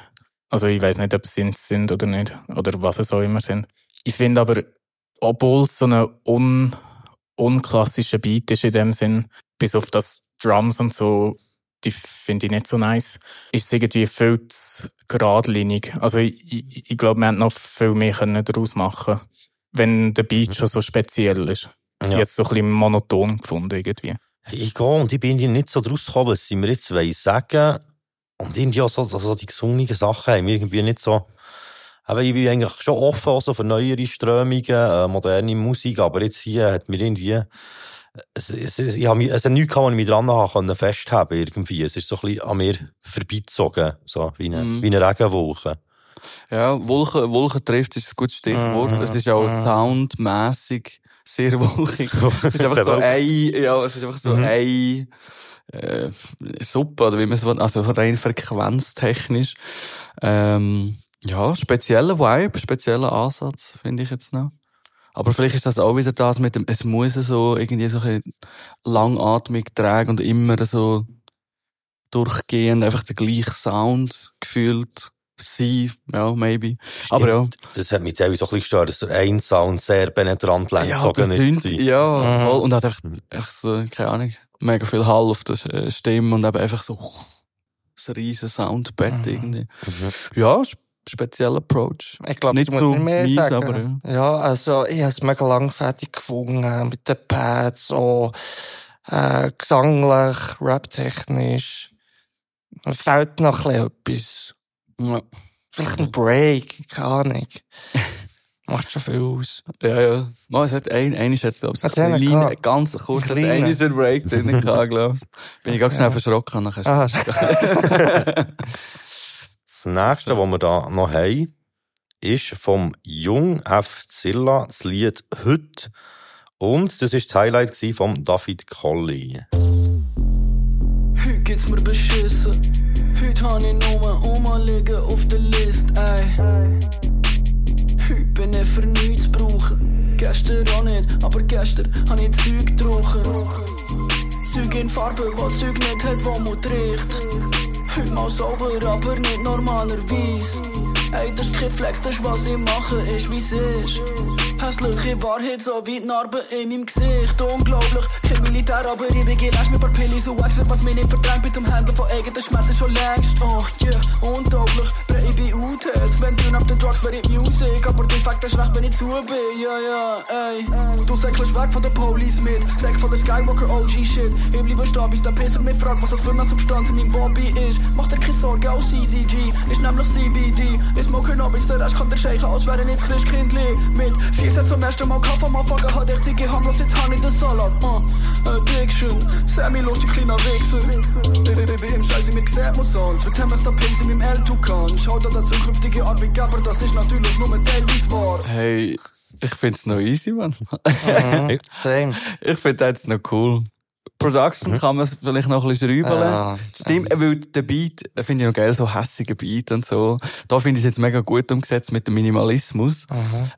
Also ich weiß nicht, ob es Synths sind oder nicht. Oder was es auch immer sind. Ich finde aber, obwohl es so ein un unklassischer Beat ist in dem Sinn, bis auf das Drums und so, die finde ich nicht so nice, ist es irgendwie viel zu geradlinig. Also ich, ich, ich glaube, wir hätten noch viel mehr können daraus machen wenn der Beat schon so speziell ist. Ich habe es so ein bisschen monoton gefunden irgendwie. Ich gehe und ich bin nicht so draus gekommen, was sie mir jetzt sagen Und irgendwie auch so, so, so die gesungenen Sachen haben irgendwie nicht so... Aber ich bin eigentlich schon offen auch so für neuere Strömungen, äh, moderne Musik, aber jetzt hier hat mir irgendwie... Es, es, es, ich habe mich, es hat nichts wo ich mich dran haben konnte festhalten irgendwie. Es ist so ein bisschen an mir vorbeizogen, so wie eine, Mhm. wie eine Regenwolke. Ja, Wolken, Wolken trifft ist ein gutes Stichwort. Mhm. Es ist auch Mhm. soundmässig sehr wolkig. es ist einfach so ein, ja, es ist einfach so Mhm. ein, äh, Suppe, oder wie man es, also rein frequenztechnisch. Ähm, ja, spezieller Vibe, spezieller Ansatz, finde ich jetzt noch. Aber vielleicht ist das auch wieder das mit dem, es muss so irgendwie so ein bisschen langatmig tragen und immer so durchgehend einfach der gleiche Sound gefühlt sein, ja, maybe. Aber ja. Das hat mich teilweise so ein bisschen gestört, dass der ein Sound sehr penetrant lang Ja, sind, war. ja, voll. und hat einfach, einfach so, keine Ahnung, mega viel Hall auf der äh, Stimme und eben einfach so ein riesen Soundbett irgendwie. Ja, sp- spezieller Approach. Ich glaube, nicht so nicht mehr mies, sagen. aber ja. ja. also ich habe es mega langfertig gefunden mit den Pads, so äh, gesanglich, raptechnisch. Es fehlt noch ein bisschen etwas. Vielleicht ein Break, keine Ahnung. Macht schon viel aus. Ja, ja. Mal, es hat ein, eines hat, glaube ich, eine einen gehabt? ganz kurz, hat Kleine? eines ein Break drin gehabt, glaube ich. Bin ich ganz schnell Ja. verschrocken. Nachher. Das nächste, was wir da noch haben, ist vom Jung F. Zilla das Lied «Hüt». Und das war das Highlight von David Colley. Heute geht's mir beschissen. Heute han ich nur Oma liegen auf der Liste, ey. Heute bin ich für nichts zu brauchen. Gestern auch nicht, aber gestern han ich Zeug getrunken. Zeug in Farbe, was Zeug nicht hat, wo man riecht. Heute mal sauber, aber nicht normalerweise. Ey, das ist kein Flex, das ist was ich mache, ist wie's ist unpässlich. In Wahrheit so wie die Narbe in meinem Gesicht. Unglaublich, kein Militär, aber in der Gelegenheit mit paar Pillen so Wax, was mir nicht verdrängt. Mit dem Händen von eigenen Schmerzen schon längst. Oh yeah, unglaublich, bre ich bin outhet. Wenn du nach den Drugs wär ich Musik, aber die Fakten schlecht, wenn ich zu bin. Ja, ja, ey. Du säckelst weg von der Police mit. Säck von der Skywalker OG Shit. Ich bleibe stehen, bis der Pisser mich fragt, was das für eine Substanz in meinem Bobby ist. Mach dir keine Sorgen, auch CCG ist nämlich CBD. Ich smoke noch, bis der Rest kann der Scheichen, als wäre ich nicht Christkindli. Mit Vier ich Seit zum ersten Mal Kaffee, Motherfucker, hat echt sie gehandelt, jetzt hab ich den Salat, ah, uh, äh, Dickschön, Sammy, los, die kleiner Wichser. Baby, im Scheiße, mir gesehen muss an, zweckt haben wir's da Pins in meinem L-Tukan. Schaut an der zukünftige Arbeit, aber das ist natürlich nur mit teilweise wahr. Hey. Ich find's noch easy, man. Mhm. Ich find's jetzt noch cool. Production kann man vielleicht noch ein bisschen schrauben. Ja. Stimmt, weil der Beat, äh, finde ich noch geil, so hässiger Beat und so. Da finde ich es jetzt mega gut umgesetzt mit dem Minimalismus.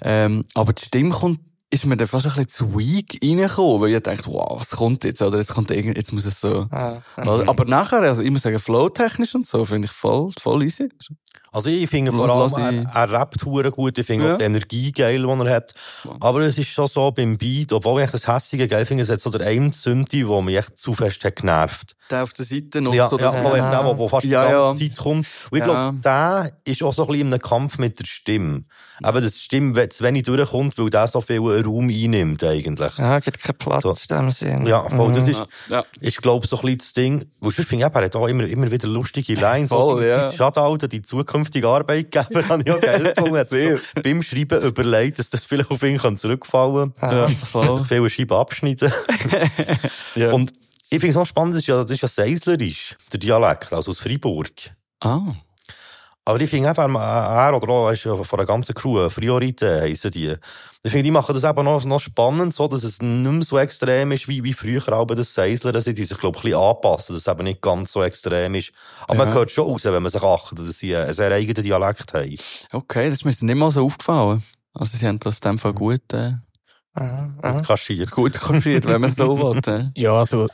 Ähm, aber die Stimme kommt, ist mir dann fast ein bisschen zu weak reingekommen, weil ich dachte, wow, was kommt jetzt? Oder jetzt kommt irgend, jetzt muss es so. Ah. Aber nachher, also ich muss sagen, flow-technisch und so, finde ich voll, voll easy. Also ich finde vor allem, er, er rappt hure gut, ich finde Ja. auch die Energie geil, die er hat. Aber es ist schon so beim Beat, obwohl ich das Hässige geil finde, es hat so der eine Synthi, der mich echt zu fest hat genervt. Der auf der Seite noch Ja, so, ja, dass ja, der, der, der fast Ja, die ganze ja. Zeit kommt. Und ich Ja. glaube, der ist auch so ein bisschen in einem Kampf mit der Stimme. Aber das Stimme zu wenig durchkommt, weil der so viel Raum einnimmt, eigentlich. Ja, gibt keinen Platz So. in dem Sinn. Ja, voll, das Mhm. ist, ich glaube, so ein bisschen das Ding. Weil sonst finde ich, er hat auch immer, immer wieder lustige Lines. Voll, so, ja. Die zukünftige Arbeitgeber, habe ich auch geil gefunden. Beim Schreiben überlegt, dass das vielleicht auf ihn kann zurückfallen kann. Ja, voll. sich viele Scheiben abschneiden. Ja. Und ich finde es auch spannend, das ist ja, das ist ja Seislerisch, der Dialekt, also aus Freiburg. Ah. Aber ich finde einfach, er oder auch, weißt du, von der ganzen Crew, Priorite heissen die. Ich finde, die machen das eben noch, noch spannend, so, dass es nicht mehr so extrem ist, wie, wie früher auch bei den Seislern. Sie sich, glaube ich, ein bisschen anpassen, dass es eben nicht ganz so extrem ist. Aber man Ja. hört schon raus, wenn man sich achtet, dass sie einen sehr eigenen Dialekt haben. Okay, das ist mir nicht mal so aufgefallen. Also sie haben das in dem Fall gut, äh, Gut kaschiert. gut kaschiert, wenn man es so will. Äh. Ja, also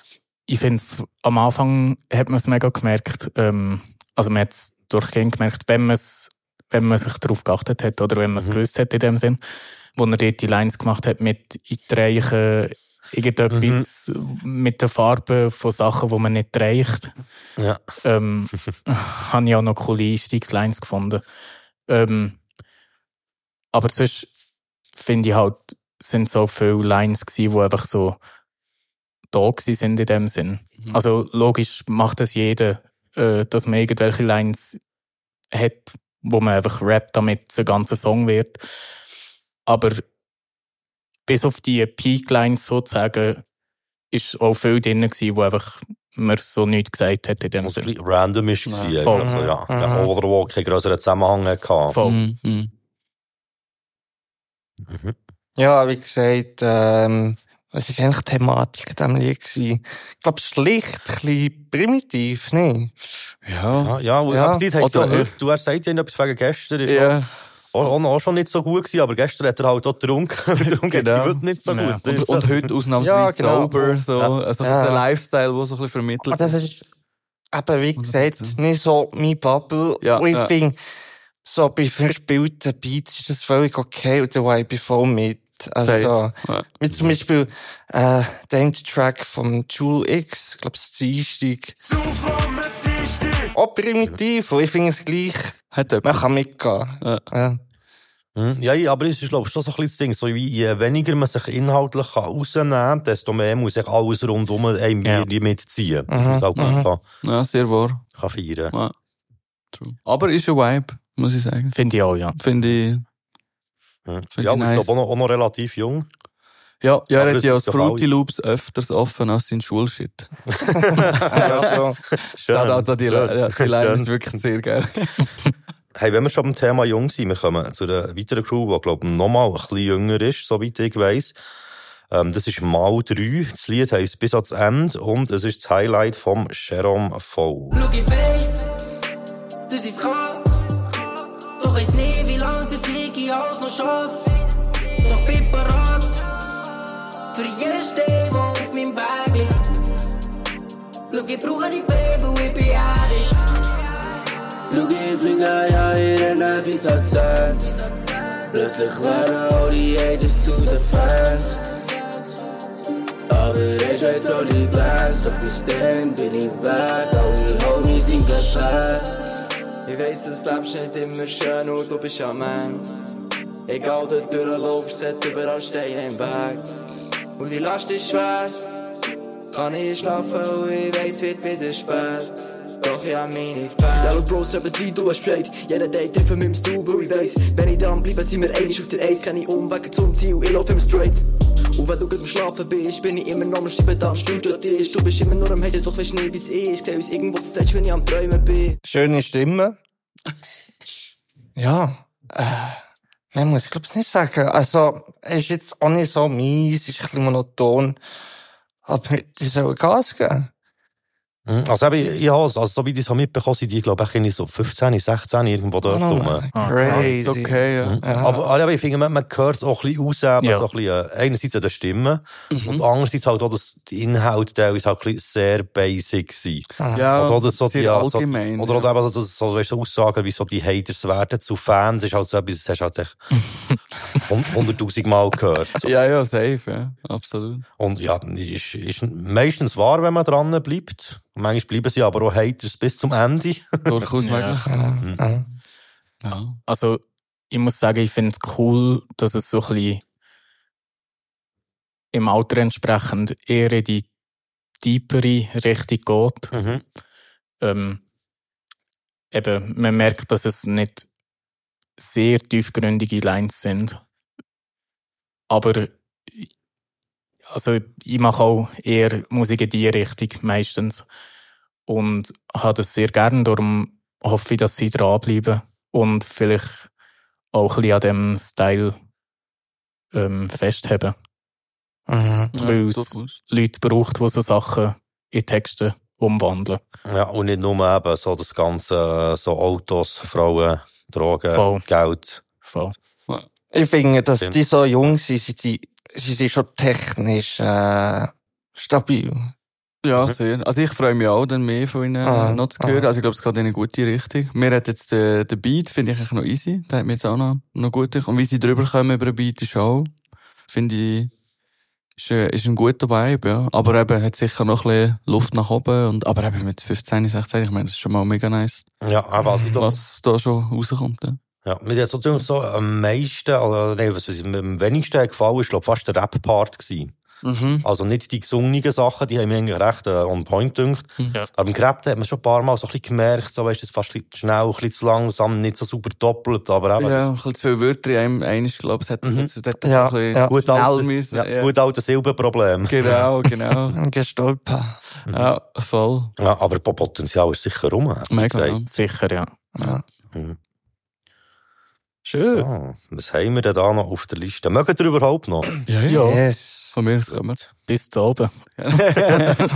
ich finde, am Anfang hat man es mega gemerkt, ähm, also man hat es durchgehend gemerkt, wenn man es, wenn man sich darauf geachtet hat oder wenn man es gewusst hat in dem Sinn, wo er dort die Lines gemacht hat mit in die Reichen, irgendetwas mit der Farbe von Sachen, die man nicht reicht. Ja. Ähm, habe ich auch noch coole Einstiegslines gefunden. Ähm, aber sonst finde ich halt, sind so viele Lines gewesen, die einfach so da sind in dem Sinn. Also logisch macht das jeder, äh, dass man irgendwelche Lines hat, wo man einfach rappt, damit es ein ganzer Song wird. Aber bis auf die Peak-Lines sozusagen ist auch viel drin gewesen, wo einfach man so nichts gesagt hat in dem Was random ist, Ja, gewesen, voll. also, ja. Mhm. ja. Oder wo keinen größeren Zusammenhang hatte. Voll. Mhm. Mhm. Ja, wie gesagt, ähm, was ist eigentlich die Thematik in diesem Lied gewesen? Ich glaube, schlicht, ein bisschen primitiv, ne? Ja. Ja, ja, und Ja. aber die hat Oder- so, heute- du hast gesagt, ja etwas wegen gestern. Ist Ja. auch, auch, auch schon nicht so gut gewesen, aber gestern hat er halt auch getrunken. Darum geht Genau. heute nicht so Ja. gut. Und, und heute ausnahmsweise Ja, genau. sober, so, Ja. also Ja. der Lifestyle, der so ein bisschen vermittelt Aber das ist eben, wie gesagt, nicht so mein Bubble. Ja, und ich ja. finde, so bei verspielten Beats ist das völlig okay und da ich bin voll mit. Also, Ja. wie zum Beispiel, äh, der Track vom Jule X, ich glaube, das Dienstag. Auch primitiv, und ich finde es gleich, Hat man kann mitgehen. Ja. Ja. Mhm. Ja, ja, aber es ist, glaube ich, schon so ein bisschen das Ding. So, wie, je weniger man sich inhaltlich kann rausnehmen kann, desto mehr muss sich alles rundum einem Ja. mitziehen. Es auch gut kann, Ja, sehr wahr. kann feiern. Ja. True. Aber ist ein Vibe, muss ich sagen. Finde ich auch, ja. Finde ich. Find Ja, ich und ich glaube auch, noch- auch noch relativ jung. Ja, ja Aber er hat ja als Fruity. Loops öfters offen als sein Schulshit. Ja, so. Schön. An die, ja, die Line ist wirklich sehr geil. Hey, wenn wir schon beim Thema jung sind, wir kommen zu einer weiteren Crew, die, glaube ich, nochmal ein bisschen jünger ist, soweit ich weiss. Ähm, das ist Mal 3. Das Lied heisst «Bis ans Ende» und es ist das Highlight vom Jerome V. Schau, ich weiss, das ist schaff. Doch bin bereit für jeden Stein, der auf meinem Weg liegt. Schau, ich brauche nicht Baby, ich bin ehrlich. Schau, ich fliege ja ihren bis an 10. Plötzlich werden alle Ages zu den Fans. Aber ich hab alle Glas, doch bis dann bin ich weg. Alle Homies sind gepennt. Ich weiss, das Leben nicht immer schön und du bist ein Mann. Egal, du durchlaufst, hat überall Steine im Weg. Und die Last ist schwer. Kann ich schlafen und ich weiss, wird wieder spät. Doch ich hab meine Fans. Ja, Bros, eben drei, du hast Bescheid. Jeder Date treffen mit dem Stuhl, weil ich weiss, wenn ich dran bleibe, sind wir einig auf der Eis. Keine Umwege zum Ziel, ich lauf immer straight. Und wenn du gut am Schlafen bist, bin ich immer noch am Schreiben, da stimmt dort ist. Du bist immer nur am Haten, doch weisst nie, wie's ist. Seh uns irgendwo zu Zeit, wenn ich am Träumen bin. Schöne Stimme. ja, äh, mehr muss ich glaub's nicht sagen. Also, es ist jetzt auch nicht so mies, ist ein bisschen monoton. Aber die sollen Gas geben. Mhm. Also, eben, ich habe, also, so wie ich es mitbekommen sind die, glaube ich, so 15, 16, irgendwo dort Oh, rum. crazy. Ist okay, ja. Mhm. Ja. Aber, aber ich finde, man, man hört es auch ein bisschen raus, eben Ja. so ein bisschen, äh, einerseits an der Stimme Mhm. und andererseits halt auch, dass die Inhalte teilweise halt ein bisschen sehr basic sind. Ja, oder, oder so sehr die, allgemein, So, oder ja. eben so, so, so, weißt, du, Aussagen, wie so die Haters werden zu Fans, ist halt so etwas, das hast du halt echt hund- hunderttausend Mal gehört. So. Ja, ja, safe, ja. Absolut. Und ja, ist, ist meistens wahr, wenn man dran bleibt. Und manchmal bleiben sie aber auch Haters bis zum Ende. Durchaus möglich. Ja. Ja. Also, ich muss sagen, ich finde es cool, dass es so ein bisschen im Alter entsprechend eher in die tiefere Richtung geht. Mhm. Ähm, eben, man merkt, dass es nicht sehr tiefgründige Lines sind. Aber also ich mache auch eher Musik in die Richtung meistens und habe das sehr gern. Darum hoffe ich, dass sie dranbleiben und vielleicht auch ein bisschen an dem Style ähm, festhalten. Mhm. Weil es durchaus. Leute braucht, die so Sachen in Texte umwandeln. Ja, und nicht nur eben so das Ganze, äh, so Autos, Frauen, Drogen, Voll. Geld. Voll. Ich finde, dass Stimmt. die so jung sind, sind die, sie sind schon technisch äh, stabil. Ja, sehr. Also ich freue mich auch, dann mehr von ihnen Ah, noch zu hören. ah. Also ich glaube, es geht in eine gute Richtung. Mir hat jetzt der, der Beat, finde ich eigentlich noch easy. Der hat mir jetzt auch noch, noch gut. Und wie sie drüber kommen über den Beat ist auch, finde ich, ist, äh, ist ein guter Vibe, ja. Aber eben, hat sicher noch ein bisschen Luft nach oben. Und, aber eben mit 15, 16, ich meine, das ist schon mal mega nice. Ja, aber also ich glaube, Was da schon rauskommt, ja. Ja, mir hat so, so am meisten, oder nee, was was mir am wenigsten gefallen ist, glaube fast der Rap-Part gewesen. Mhm. Also nicht die gesungenen Sachen, die haben mir eigentlich recht äh, on point gedünkt. Ja. Aber im Gerappten hat man schon ein paar Mal so ein bisschen gemerkt, so weißt du, fast ein bisschen schnell, ein bisschen zu langsam, nicht so super doppelt, aber eben, Ja, ein bisschen zu viele Wörter in einem, eines, glaube ich, es hat, Mhm. es hat Ja, ein bisschen ja. gut schnell alte, müssen. ja, das gute alte Silbenproblem. Genau, genau. Gestolpert. ja, voll. Ja, aber Potenzial ist sicher rum. Mega. Sicher, ja. Ja. Mhm. Schön. So, was haben wir denn da noch auf der Liste? Mögen ihr überhaupt noch? Ja, Ja, Yes. Von mir aus kommen bis da oben.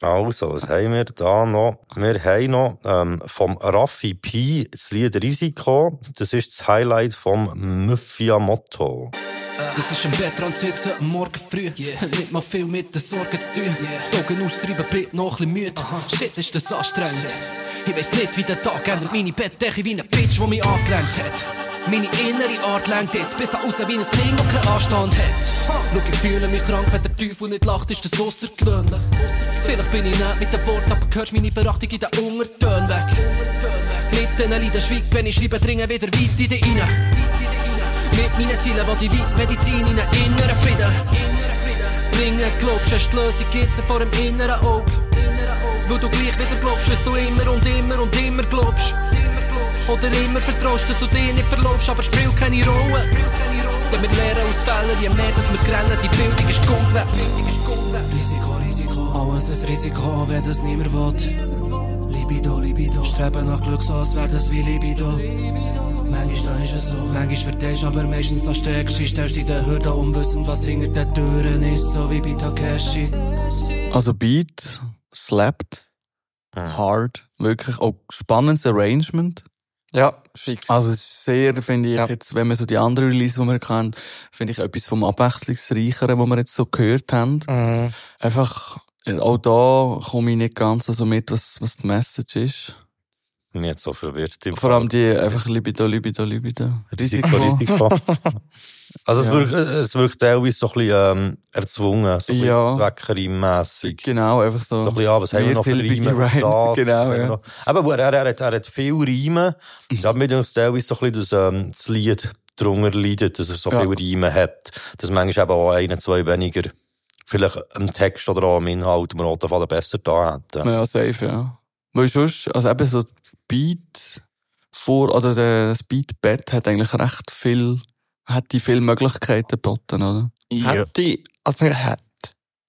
Also, was haben wir da noch? Wir haben noch ähm, vom Raffi P das Lied Risiko. Das ist das Highlight vom Mafia Motto. Das ist im Bett dran zu sitzen, am Morgen früh. Nicht mal viel mit den Sorgen zu tun. Die Augen ausschreiben, bin noch ein bisschen müde. Shit, ist das anstrengend. Ich weiss nicht, wie der Tag endet. Meine Bettdecke wie eine Bitch, die mich angelenkt hat. Meine innere Art lenkt jetzt bis da raus wie ein Kling, das keinen Anstand hat. Schau, ich fühle mich krank, wenn der Teufel nicht lacht, ist das außergewöhnlich. Vielleicht bin ich nicht mit den Worten, aber hörst meine Verachtung in den Untertönen weg. Mit diesen Leiden schweigt, wenn ich schreibe, dringen wieder weit in die rein. Mit meinen Zielen, wo die Weitmedizin in einen inneren Frieden. Bringen glaubst, hast die Lösung gibt's vor dem inneren Auge. Wo du gleich wieder glaubst, was du immer und immer und immer glaubst. Oder immer vertraust, dass du dich nicht verlobst, aber spielt keine Rolle. Denn wir lernen aus Fehlern, je mehr dass wir rennen, die Bildung ist Gold. Risiko, Risiko, alles ein Risiko, wenn das niemand will. Libido, Libido, streben nach Glück, so als wär das wie Libido. Manchmal da ist es so, manchmal verteidigst du, aber meistens steckst du, stellst dich den Hürden um, wissen, was hinter den Türen ist, so wie bei Takeshi. Also Beat, slappt, hard, wirklich auch spannendes Arrangement. Ja, fix. Also es ist sehr, finde ich, Ja. jetzt, wenn man so die anderen Release, die wir kennt, finde ich etwas vom Abwechslungsreicheren, was wir jetzt so gehört haben. Mhm. Einfach, auch da komme ich nicht ganz so mit, was, was die Message ist. Jetzt so verwirrt. Vor Fall. allem die einfach Libido, Libido, Libido. Risiko, Risiko. Also es, Ja. wirkt, es wirkt teilweise so ein bisschen ähm, erzwungen, so ein bisschen Ja. Genau, einfach so. So ein bisschen, ja, was haben wir noch für Reime? Rhymes, Das, genau, ja. noch? Aber er, er, hat, er hat viel Reime. Ich habe mir teilweise so ein bisschen, dass ähm, das Lied drunter leidet, dass er so Ja. viel Reime hat. Dass manchmal eben auch ein, zwei weniger vielleicht im Text oder auch im Inhalt im roten Fall besser da hätten. Ja, safe, ja. Weil sonst, also eben so Beat vor, oder das Beatbett hat eigentlich recht viel, hat die viele Möglichkeiten geboten, oder? Hat die, also er hat,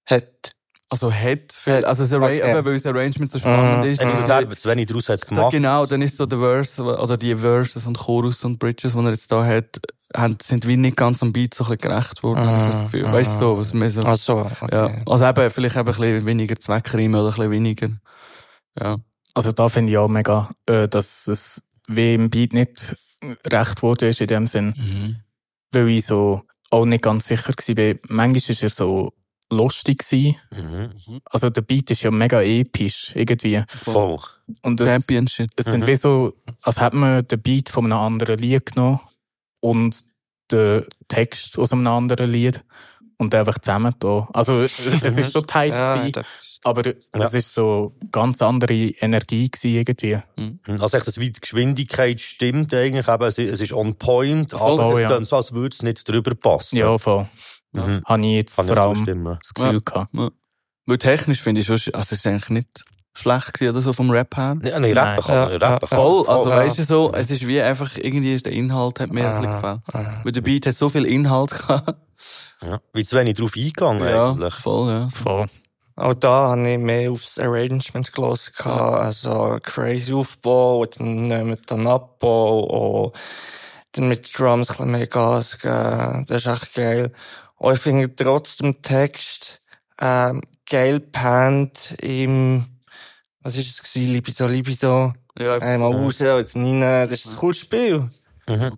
hat. Also hat viel, also das Arra Okay. eben, weil das Arrangement so spannend Mhm. ist. Eben, dass das er- wäre zu wenig daraus hat Da, gemacht. genau, dann ist so der Verse, oder die Verses und Chorus und Bridges, die er jetzt da hat, haben, sind wie nicht ganz am Beat so ein bisschen gerecht worden, habe ich das Gefühl. Ah, Weißt du, ah. so, was mehr so. Ach so, okay. Ja. Also eben, vielleicht eben ein bisschen weniger Zweckreime oder ein bisschen weniger. Ja. Also da finde ich auch mega, äh, dass es wie im Beat nicht recht wurde ist in dem Sinn, Mhm. weil ich so auch nicht ganz sicher war. Manchmal war er so lustig. Gewesen. Mhm. Also der Beat ist ja mega episch irgendwie. Voll. Und es, Championship. es sind Mhm. wie so, als hätte man den Beat von einem anderen Lied genommen und den Text aus einem anderen Lied und einfach zusammen da. Also es ist schon tight, Ja, gewesen, aber es ist so ganz andere Energie gewesen irgendwie. Also echt, das wie die Geschwindigkeit stimmt eigentlich, eben, es ist on point, Voll, aber es ja. klingt so, als würde es nicht drüber passen. Ja, voll. Mhm. Habe ich jetzt Kann vor allem das Gefühl gehabt. Ja. Weil technisch finde ich also es ist eigentlich nicht schlecht gewesen, oder so vom Rap her. Ja, nee, rappen kann man, rappen kann Voll, also Ja. weißt du so, es ist wie einfach, irgendwie der Inhalt hat mir ein bisschen gefallen. Weil der Beat hat so viel Inhalt gehabt. Ja, wie zu wenig drauf eingegangen Ja, eigentlich. voll, ja. Voll. Auch da habe ich mehr aufs Arrangement gelassen. Also crazy Aufbau, und dann mit dem Abbau, und dann mit den Drums ein bisschen mehr Gas geben. Das ist echt geil. Und ich finde trotzdem den Text ähm, geil gepannt im, was ist es gewesen, Libido, Libido. Ja, Einmal raus und dann rein. Das ist ein cooles Spiel. Mhm.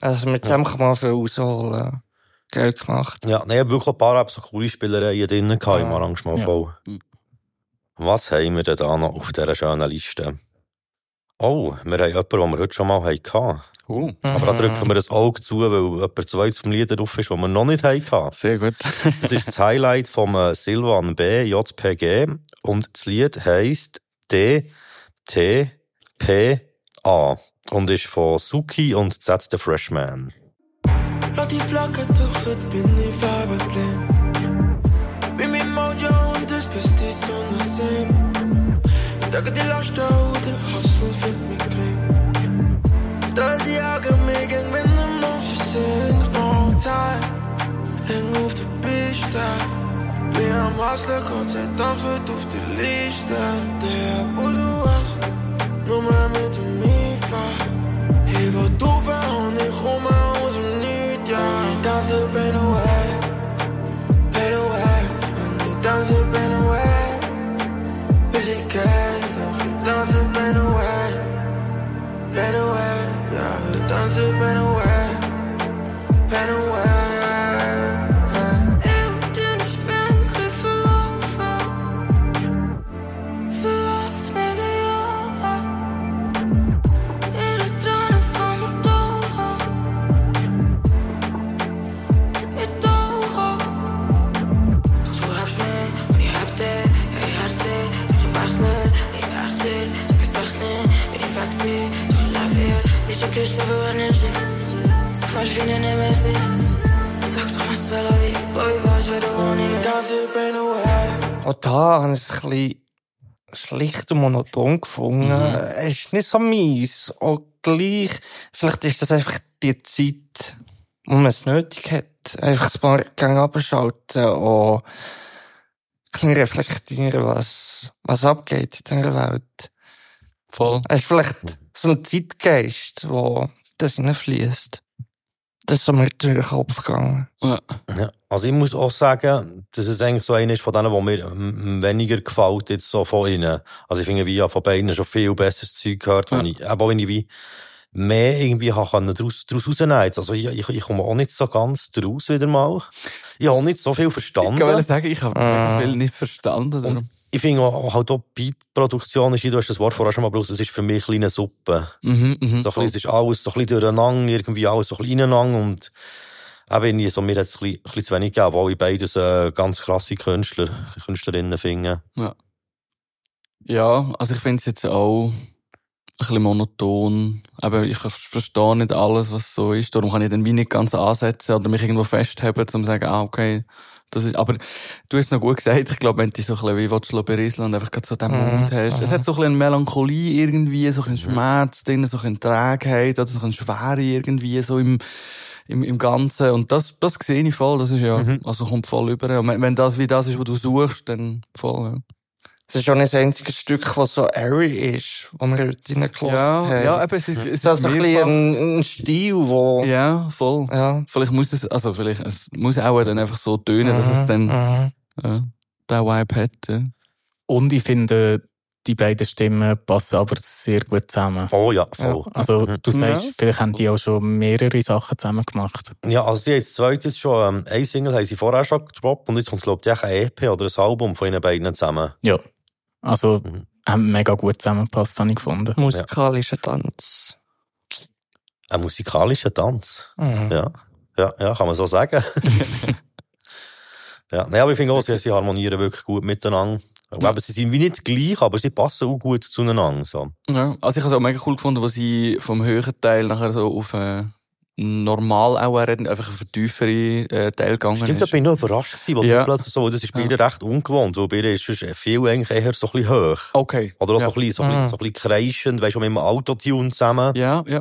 Also mit dem kann man viel rausholen. Geil gemacht. Ja, nee, ich habe wirklich ein paar so coole Spielereien drin gehabt im Arrangement. Ja. Voll. Was haben wir denn da noch auf dieser schönen Liste? Oh, wir haben jemanden, den wir heute schon mal hatten. Oh. Aber da drücken wir ein Auge zu, weil jemand zweites vom Lied drauf ist, das wir noch nicht hatten. Sehr gut. Das ist das Highlight vom äh, Silvan B. JPG und das Lied heisst D T P A und ist von Suki und Z the Freshman. Laat die toch, het bin ich farbenblind Bin mit Mojo und das bist die Sonne sehen Ich denke die Last oder Hustle fit mich clean Da sie jagen mich gegen wenn der Mond versinkt Noch Zeit, häng auf der Piste Bin am Hustle, Gott sei Dank heute auf der Liste Der wo du hast, nur mehr mit dem IFA Ich will du und ich komme aus dem Nichts, ja Ich tanze Ben away, Ben away Und ich tanze Ben away Bis ich gehe, doch ich tanze Ben away Ben away, ja ich tanze Ben away Ben away jetzt, nicht so küsst, aber wenn ich sie Fast wie eine Nemesis Sag doch mal wie Boy, was wir da ohne Auch da habe ich es ein bisschen schlicht und monoton gefunden. Es ist nicht so mies. Auch gleich, vielleicht ist das einfach die Zeit, wo man es nötig hat. Einfach ein paar Gänge abschalten und ein bisschen reflektieren, was, was abgeht in dieser Welt. Voll. Es ist vielleicht so ein Zeitgeist, wo das hineinfließt. Das ist so mir durch den Kopf gegangen. Ja. Ja. Also ich muss auch sagen, dass es eigentlich so einer ist von denen, der mir weniger gefällt jetzt so von ihnen. Also ich finde, wie ja von beiden schon viel besseres Zeug gehört, ja. ich, aber wenn ich wie mehr irgendwie können daraus, daraus rausnehmen. Also ich, ich, ich komme auch nicht so ganz draus wieder mal. Ich habe nicht so viel verstanden. Ich wollte sagen, ich habe Ah. viel nicht verstanden. darum. Ich finde auch, halt auch Beatproduktion ist, du hast das Wort vorher schon mal benutzt, es ist für mich eine Suppe. Mhm, mhm, so ein bisschen, es ist alles so ein bisschen durcheinander, irgendwie alles so ein bisschen ineinander und eben irgendwie so, mir hat es ein bisschen, zu wenig gegeben, weil ich beides äh, ganz krasse Künstler, Künstlerinnen finde. Ja. Ja, also ich finde es jetzt auch ein bisschen monoton. Aber ich ver- verstehe nicht alles, was so ist. Darum kann ich dann wie nicht ganz ansetzen oder mich irgendwo festheben, um zu sagen, ah, okay, das ist, aber du hast es noch gut gesagt, ich glaube, wenn du so ein bisschen wie willst, berieseln und einfach gerade so den Mhm, Mut hast. Es mhm. hat so ein bisschen eine Melancholie irgendwie, so ein bisschen Schmerz drin, so ein bisschen Trägheit oder so ein bisschen Schwere irgendwie so im, im, im Ganzen. Und das, das sehe ich voll, das ist ja, also kommt voll über. Und wenn, wenn das wie das ist, was du suchst, dann voll, ja. Es ist auch nicht das einzige Stück, das so airy ist, das wir heute reingelassen Ja, haben. ja, eben, es ist- es ist ein, ein, ein Stil, wo... Ja, voll. Ja. Vielleicht muss es, also vielleicht, es muss auch dann einfach so tönen, dass es Mhm, dann, mhm. ja, den Vibe hat, ja. Und ich finde, die beiden Stimmen passen aber sehr gut zusammen. Oh ja, voll. Also, Mhm. du sagst, Ja. vielleicht haben die auch schon mehrere Sachen zusammen gemacht. Ja, also die haben das zweite jetzt schon, ähm, ein Single haben sie vorher schon gedroppt und jetzt kommt, glaube ich, ein EP oder ein Album von ihnen beiden zusammen. Ja. Also, Mhm. haben mega gut zusammengepasst, habe ich gefunden. Musikalischer Tanz. Ein musikalischer Tanz. Mhm. Ja. Ja, ja, kann man so sagen. ja, nee, aber ich finde auch, sie, sie harmonieren wirklich gut miteinander. Ja. Aber sie sind wie nicht gleich, aber sie passen auch gut zueinander. So. Ja, also ich habe es auch mega cool gefunden, wo sie vom höheren Teil nachher so auf äh, normal auch reden, einfach einen tieferen äh, Teil gegangen Stimmt, da ist. bin ich noch überrascht gewesen, weil Ja. ja. plötzlich so, das ist bei ihr recht ungewohnt, weil bei ihr ist viel eigentlich eher so ein bisschen hoch. Okay. Oder auch Ja. so ein bisschen, so ein bisschen, Mhm. so ein bisschen kreischend, weißt du, mit dem Autotune zusammen. Ja, ja.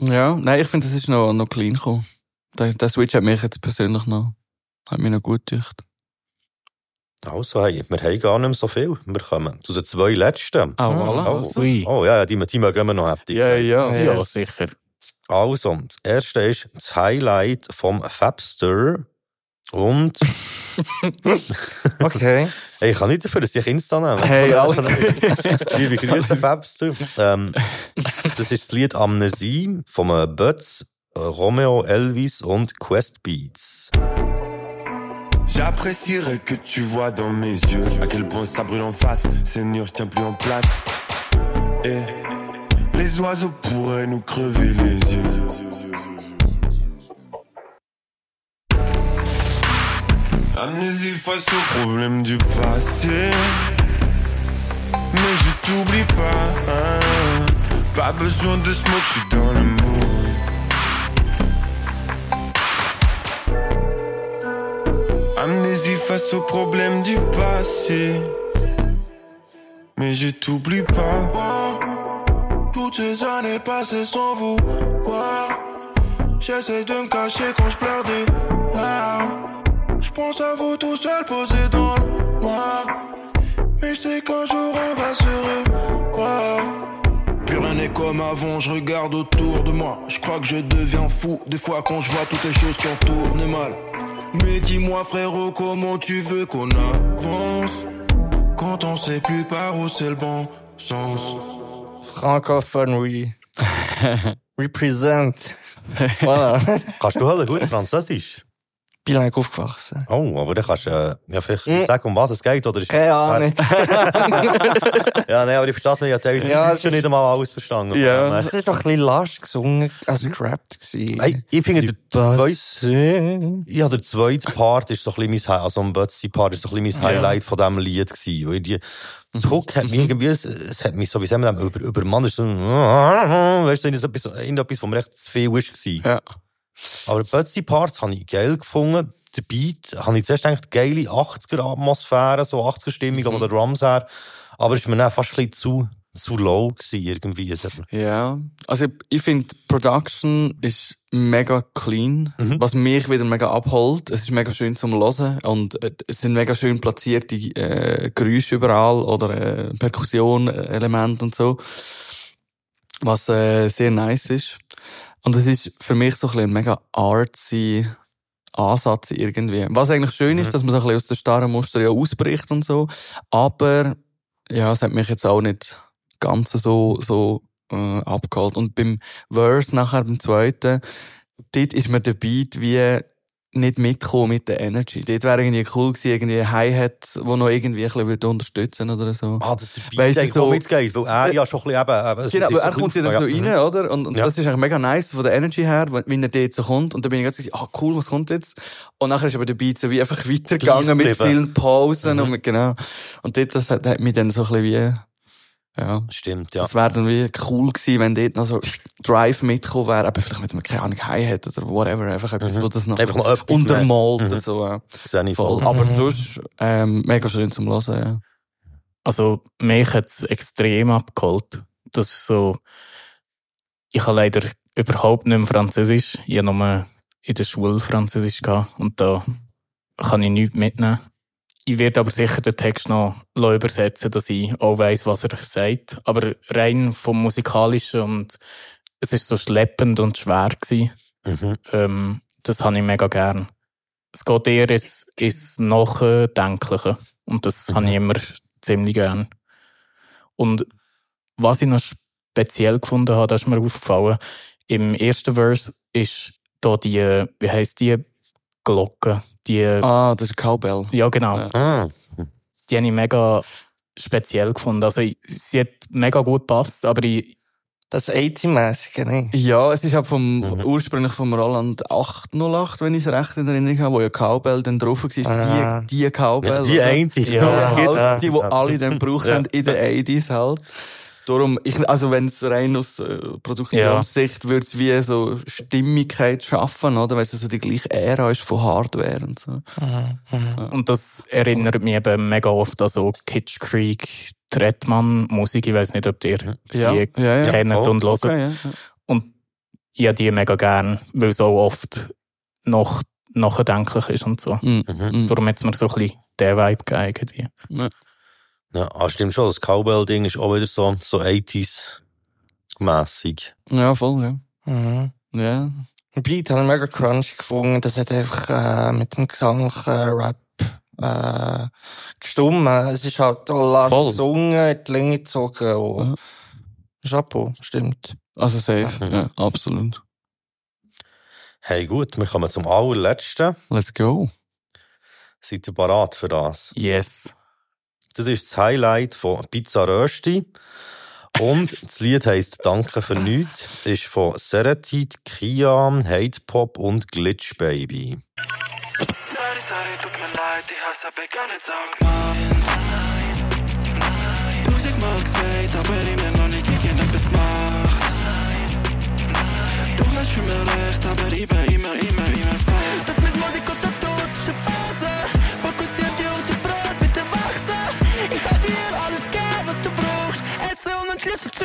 Ja, nein, ich finde, das ist noch, noch clean gekommen. Der, der Switch hat mich jetzt persönlich noch, hat mich noch gut gedacht. Also, hey, wir haben gar nicht mehr so viel. Wir kommen zu den zwei letzten. Ah, voilà. Oh, Also. oh ja, die, die mögen wir noch heftig Ja, ja. Ja, Ja, sicher. Also, das erste ist das Highlight vom Fabster. Und. okay. Hey, ich kann nicht dafür, dass ich Insta nehme. Hey, alles- Liebe Grüße, Fabster. Ähm, das ist das Lied Amnesie von äh, Butz, äh, Romeo Elvis und Quest Beats. J'apprécierais que tu vois dans mes yeux à quel point ça brûle en face. Seigneur, je tiens plus en place. Et les oiseaux pourraient nous crever les yeux. Amnésie face aux problèmes du passé. Mais je t'oublie pas. hein. Pas besoin de smoke, je suis dans le mood. Amnésie face aux problèmes du passé. Mais je t'oublie pas. Toutes ces années passées sans vous voir. J'essaie de me cacher quand je pleure des larmes. Je pense à vous tout seul posé dans le noir. Mais je sais qu'un jour on va se revoir. Plus rien n'est comme avant, je regarde autour de moi. Je crois que je deviens fou des fois quand je vois toutes les choses qui ont tourné mal. Mais dis-moi frérot, comment tu veux qu'on avance? Quand on sait plus par où c'est le bon sens. Francophone re Represent. Voilà. Kannst du halt gut Französisch? Bilingue aufgewachsen. Oh, aber dann kannst du äh, ja, vielleicht Hm. sagen, um was es geht. Oder ist Keine Ahnung. ja, nein, aber ich verstehe es nicht. Ich habe teilweise Ja, ja, es schon nicht einmal alles verstanden. Ja. Das war doch ein bisschen lasch gesungen, also gerappt gewesen. Hey, ich finde, der zweite, ja, der zweite Part ist so ein bisschen mein, also ein Bötzi-Part ist so ein bisschen mein Ja. Highlight von diesem Lied gewesen. Weil die, die Hook hat mich irgendwie, es, es hat mich so, wie sagen wir über, über Mann ist so, weißt du, irgendetwas, irgendetwas, wo mir echt zu viel war. Ja. Aber Bötzi-Part habe ich geil gefunden. Der Beat habe ich zuerst gedacht, geile 80er-Atmosphäre, so 80er-Stimmung, mhm. der Drums her. Aber es war mir dann fast ein bisschen zu, zu low gewesen, irgendwie. Ja, also ich, ich finde, Production ist mega clean, was mich wieder mega abholt. Es ist mega schön zum Hören und äh, es sind mega schön platzierte äh, Geräusche überall oder äh, Perkussion-Elemente und so, was äh, sehr nice ist. Und es ist für mich so ein, ein mega artsy Ansatz irgendwie. Was eigentlich schön ist, dass man so ein bisschen aus den starren Muster ja ausbricht und so, aber ja, es hat mich jetzt auch nicht ganz so, so äh, abgeholt. Und beim Verse nachher, beim zweiten, dort ist mir der Beat wie nicht mitkommen mit der Energy. Dort wäre irgendwie cool gewesen, irgendwie ein Hi-Hat, wo noch irgendwie ein bisschen würde unterstützen oder so. Ah, dass der Beat eigentlich so- mitgeht, weil er ja schon ein bisschen eben... eben Genau, ist aber so er kommt ja dann so rein, oder? Und, und Ja. das ist eigentlich mega nice von der Energy her, wenn er dort so kommt. Und dann bin ich ganz so, ah, cool, was kommt jetzt? Und nachher ist aber der Beat so wie einfach weitergegangen mit vielen Pausen Mhm. und mit, genau. Und dort, das hat, hat mich dann so ein bisschen wie, ja. Stimmt, ja. Das wäre dann wie cool gewesen, wenn dort noch so Drive mitgekommen wäre, aber vielleicht mit einem, keine Ahnung, Hi-Hat oder whatever, einfach etwas, Mhm. wo das noch, Einfach noch untermalt mehr. oder Mhm. so. Ja. Sehe ich Voll. voll. Aber Mhm. sonst, ähm, mega schön zum Hören, ja. Also, mich hat es extrem abgeholt. Das ist so, ich habe leider überhaupt nicht mehr Französisch. Ich habe nur in der Schule Französisch gehabt und da kann ich nichts mitnehmen. Ich werde aber sicher den Text noch übersetzen, dass ich auch weiss, was er sagt. Aber rein vom Musikalischen und es ist so schleppend und schwer gewesen. Mhm. Ähm, das habe ich mega gern. Es geht eher ins, ins Nachdenkliche. Und das habe ich immer ziemlich gern. Und was ich noch speziell gefunden habe, das ist mir aufgefallen, im ersten Verse ist da die, wie heisst die Glocke? Die, Ah, das ist Cowbell. ja, genau. Ah. Die habe ich mega speziell gefunden. Also, sie hat mega gut gepasst, aber ich, Das 80-mäßige, ne? Ja, es ist halt vom, ursprünglich vom Roland 808, wenn ich es recht in Erinnerung habe, wo ja Cowbell dann drauf war. Ah. Die, die Cowbell. Ja, die eine. Ja, Ja. halt, die, die alle dann gebraucht Ja. haben in den 80s halt. Darum, ich, also wenn es rein aus äh, Produktionssicht würde es wie so Stimmigkeit schaffen, oder? Weil es so die gleiche Ära ist von Hardware und so. und das erinnert mich eben mega oft an so Kitsch Creek, Trettmann Musik. Ich weiß nicht, ob ihr Ja, die ja, ja. kennt Oh, und hört. Okay, ja, ja. Und ich habe die mega gern, weil es auch oft noch nachdenklich ist und so. Mhm. Mhm. Darum hat es mir so ein bisschen den Vibe gegeben. Ja, ah, stimmt schon. Das Cowbell-Ding ist auch wieder so, so 80s-mässig. Ja, voll, ja. Mhm. Ja. Beat habe ich mega crunchy gefunden. Das hat einfach äh, mit dem gesanglichen Rap äh, gestummt. Es ist halt Voll. gesungen, in die Länge gezogen. Und Chapeau, stimmt. Also safe, ja, absolut. Hey, gut, wir kommen zum allerletzten. Let's go. Seid ihr parat für das? Yes. Das ist das Highlight von Pizza Rösti. Und das Lied heisst Danke für nichts, ist von Seretit, Kian, Hate Pop und Glitch Baby. Sorry, sorry, tut mir leid, ich hasse gar nicht sagen. Tausendmal gesagt, aber immer noch nicht irgendetwas gemacht. Du hast immer recht, aber ich bin immer, immer,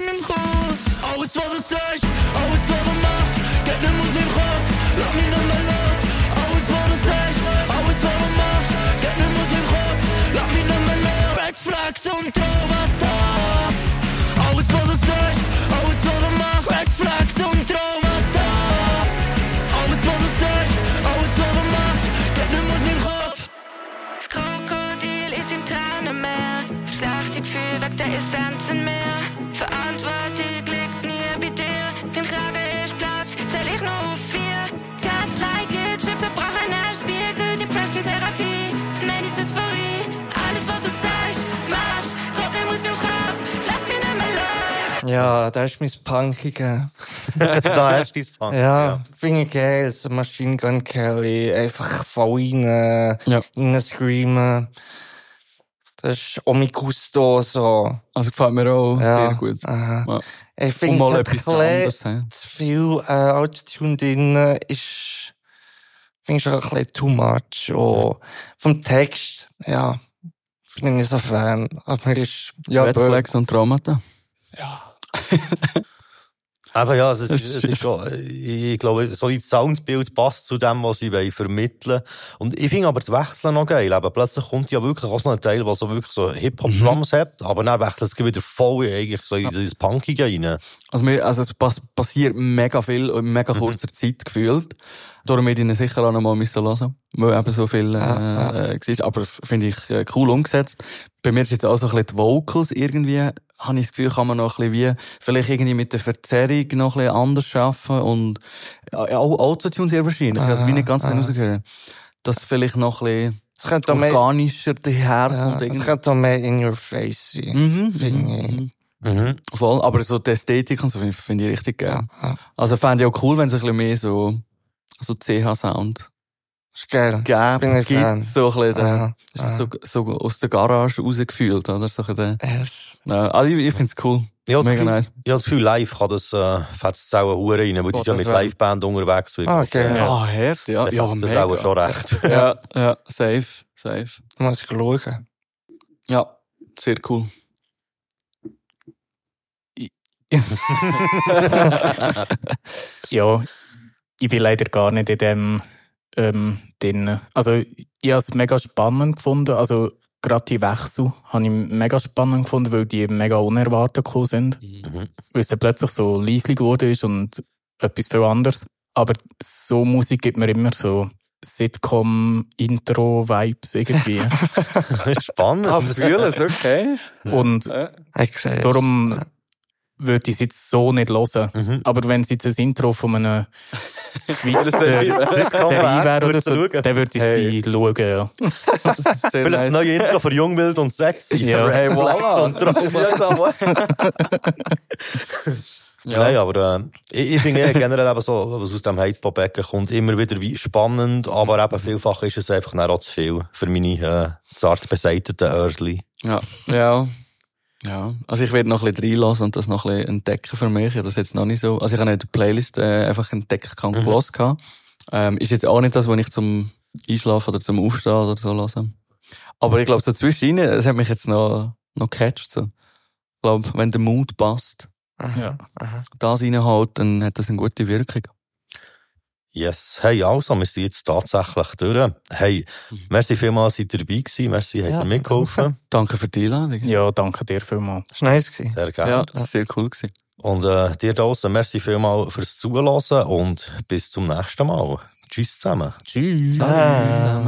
Meinem Haus. Alles, was du sagst, alles, was du machst, geht nicht aus meinem Kopf. Lass mich nicht mehr los. Alles, was du sagst, alles, was du machst, geht nicht aus meinem Kopf. Lass mich nicht mehr los. Red Flags und Traumata. Alles, was du sagst, alles, was du machst, Red Flags und Traumata. Alles, was du sagst, alles, was du machst, geht nicht aus meinem Kopf. Das Krokodil ist im Tränenmeer. Schlechte Gefühl wegen der Essenz in Ja, da ist mein Punkige. da du dein Punk. Ja, finde ich geil. So Machine Gun Kelly, einfach voll rein, Ja. rein screamen. Das ist Omi Gusto, so. Also gefällt mir auch Ja, sehr gut. aha. Ja. Ich finde, mal es hat etwas anderes. zu viel äh, Autotune drin ist, finde ich schon ein bisschen too much. Und vom Text, ja, bin ich nicht so Fan. Aber mir ist, ja, Red. Flags und Traumata. Aber ja, es ist, Das es ist- schon, ich glaube, so ein Soundbild passt zu dem, was sie wollen vermitteln Und ich finde aber die Wechsel noch geil. Eben, plötzlich kommt ja wirklich auch so ein Teil, der so wirklich so Hip-Hop-Drums hat, aber dann wechselt es wieder voll eigentlich so in das Punkige rein. Also, mir, also es pass passiert mega viel in mega kurzer Zeit gefühlt. Darum werde ich ihn sicher auch noch mal müssen hören, weil eben so viel äh, Ah, äh, war. Aber finde ich äh, cool umgesetzt. Bei mir ist jetzt auch so ein bisschen die Vocals irgendwie habe ich das Gefühl, kann man noch ein bisschen wie, vielleicht irgendwie mit der Verzerrung noch ein bisschen anders arbeiten und, ja, auch Autotune sehr wahrscheinlich. Also, wie nicht ganz Ah, genau ah. rausgehören. Dass vielleicht noch ein Es könnte bisschen auch mehr- organischer daherkommt. Ja, es könnte auch mehr in your face sein. Mhm, finde ich. Mhm. Voll, aber so die Ästhetik und so finde ich- finde ich richtig geil. Also fände ich auch cool, wenn es ein bisschen mehr so, so CH-Sound ist geil. ich gibt, Fan. so ein bisschen den, Aha, ist das so, so aus der Garage rausgefühlt, oder? So ein bisschen yes. ja, also ich, ich finde es cool. Ja, Mega Gefühl, nice. ich habe das Gefühl, live kann das äh, fetzt auch Hure rein, weil die Oh, sind ja mit Liveband unterwegs. Ah, okay. Ja. Ah, hart, ja. Ja, das mega. auch schon recht. Ja, ja, safe, safe. Muss ich schauen. Ja, sehr cool. ja, ich bin leider gar nicht in dem ähm, drin. Also, ich habe es mega spannend gefunden. Also, gerade die Wechsel habe ich mega spannend gefunden, weil die mega unerwartet gekommen sind. Mhm. Weil es dann plötzlich so leislich geworden ist und etwas viel anderes. Aber so Musik gibt mir immer so Sitcom-Intro-Vibes irgendwie. Spannend. Ah, fühlen es, okay. Und Ich es. darum würde ich es jetzt so nicht hören. Mhm. Aber wenn es jetzt ein Intro von einem Schweizer Serie wäre oder so, dann würde ich Hey. sie schauen, ja. Vielleicht ein nice. neues Intro für Jung, Wild und Sexy. Ja. Hey, voilà. Und Trauma. Ja. Nein, aber äh, ich, ich finde generell eben so, was aus dem Hate-Pop-Ecken kommt, immer wieder wie spannend, aber eben vielfach ist es einfach auch zu viel für meine äh, zart beseiteten Örtli. Ja, ja. Ja, also ich werde noch ein bisschen reinlassen und das noch ein bisschen entdecken für mich. Ich habe das jetzt noch nicht so. Also ich habe nicht die Playlist äh, einfach entdecken kann, Mhm. gehört gehabt. Ähm, ist jetzt auch nicht das, was ich zum Einschlafen oder zum Aufstehen oder so lasse. Aber ich glaube, so zwischendrin, es hat mich jetzt noch, noch gecatcht. So. Ich glaube, wenn der Mut passt, ja. das reinhaut, dann hat das eine gute Wirkung. Yes. Hey, also, wir sind jetzt tatsächlich durch. Hey, merci vielmals, seid ihr dabei gewesen. Merci, habt Ja, ihr mitgeholfen. Danke für die Einladung. Ja, danke dir vielmals. Das war nice. gewesen. Sehr gerne. Ja, das war sehr cool. Gewesen. Und äh, dir da draussen, merci vielmals fürs Zuhören und bis zum nächsten Mal. Tschüss zusammen. Tschüss. Ah.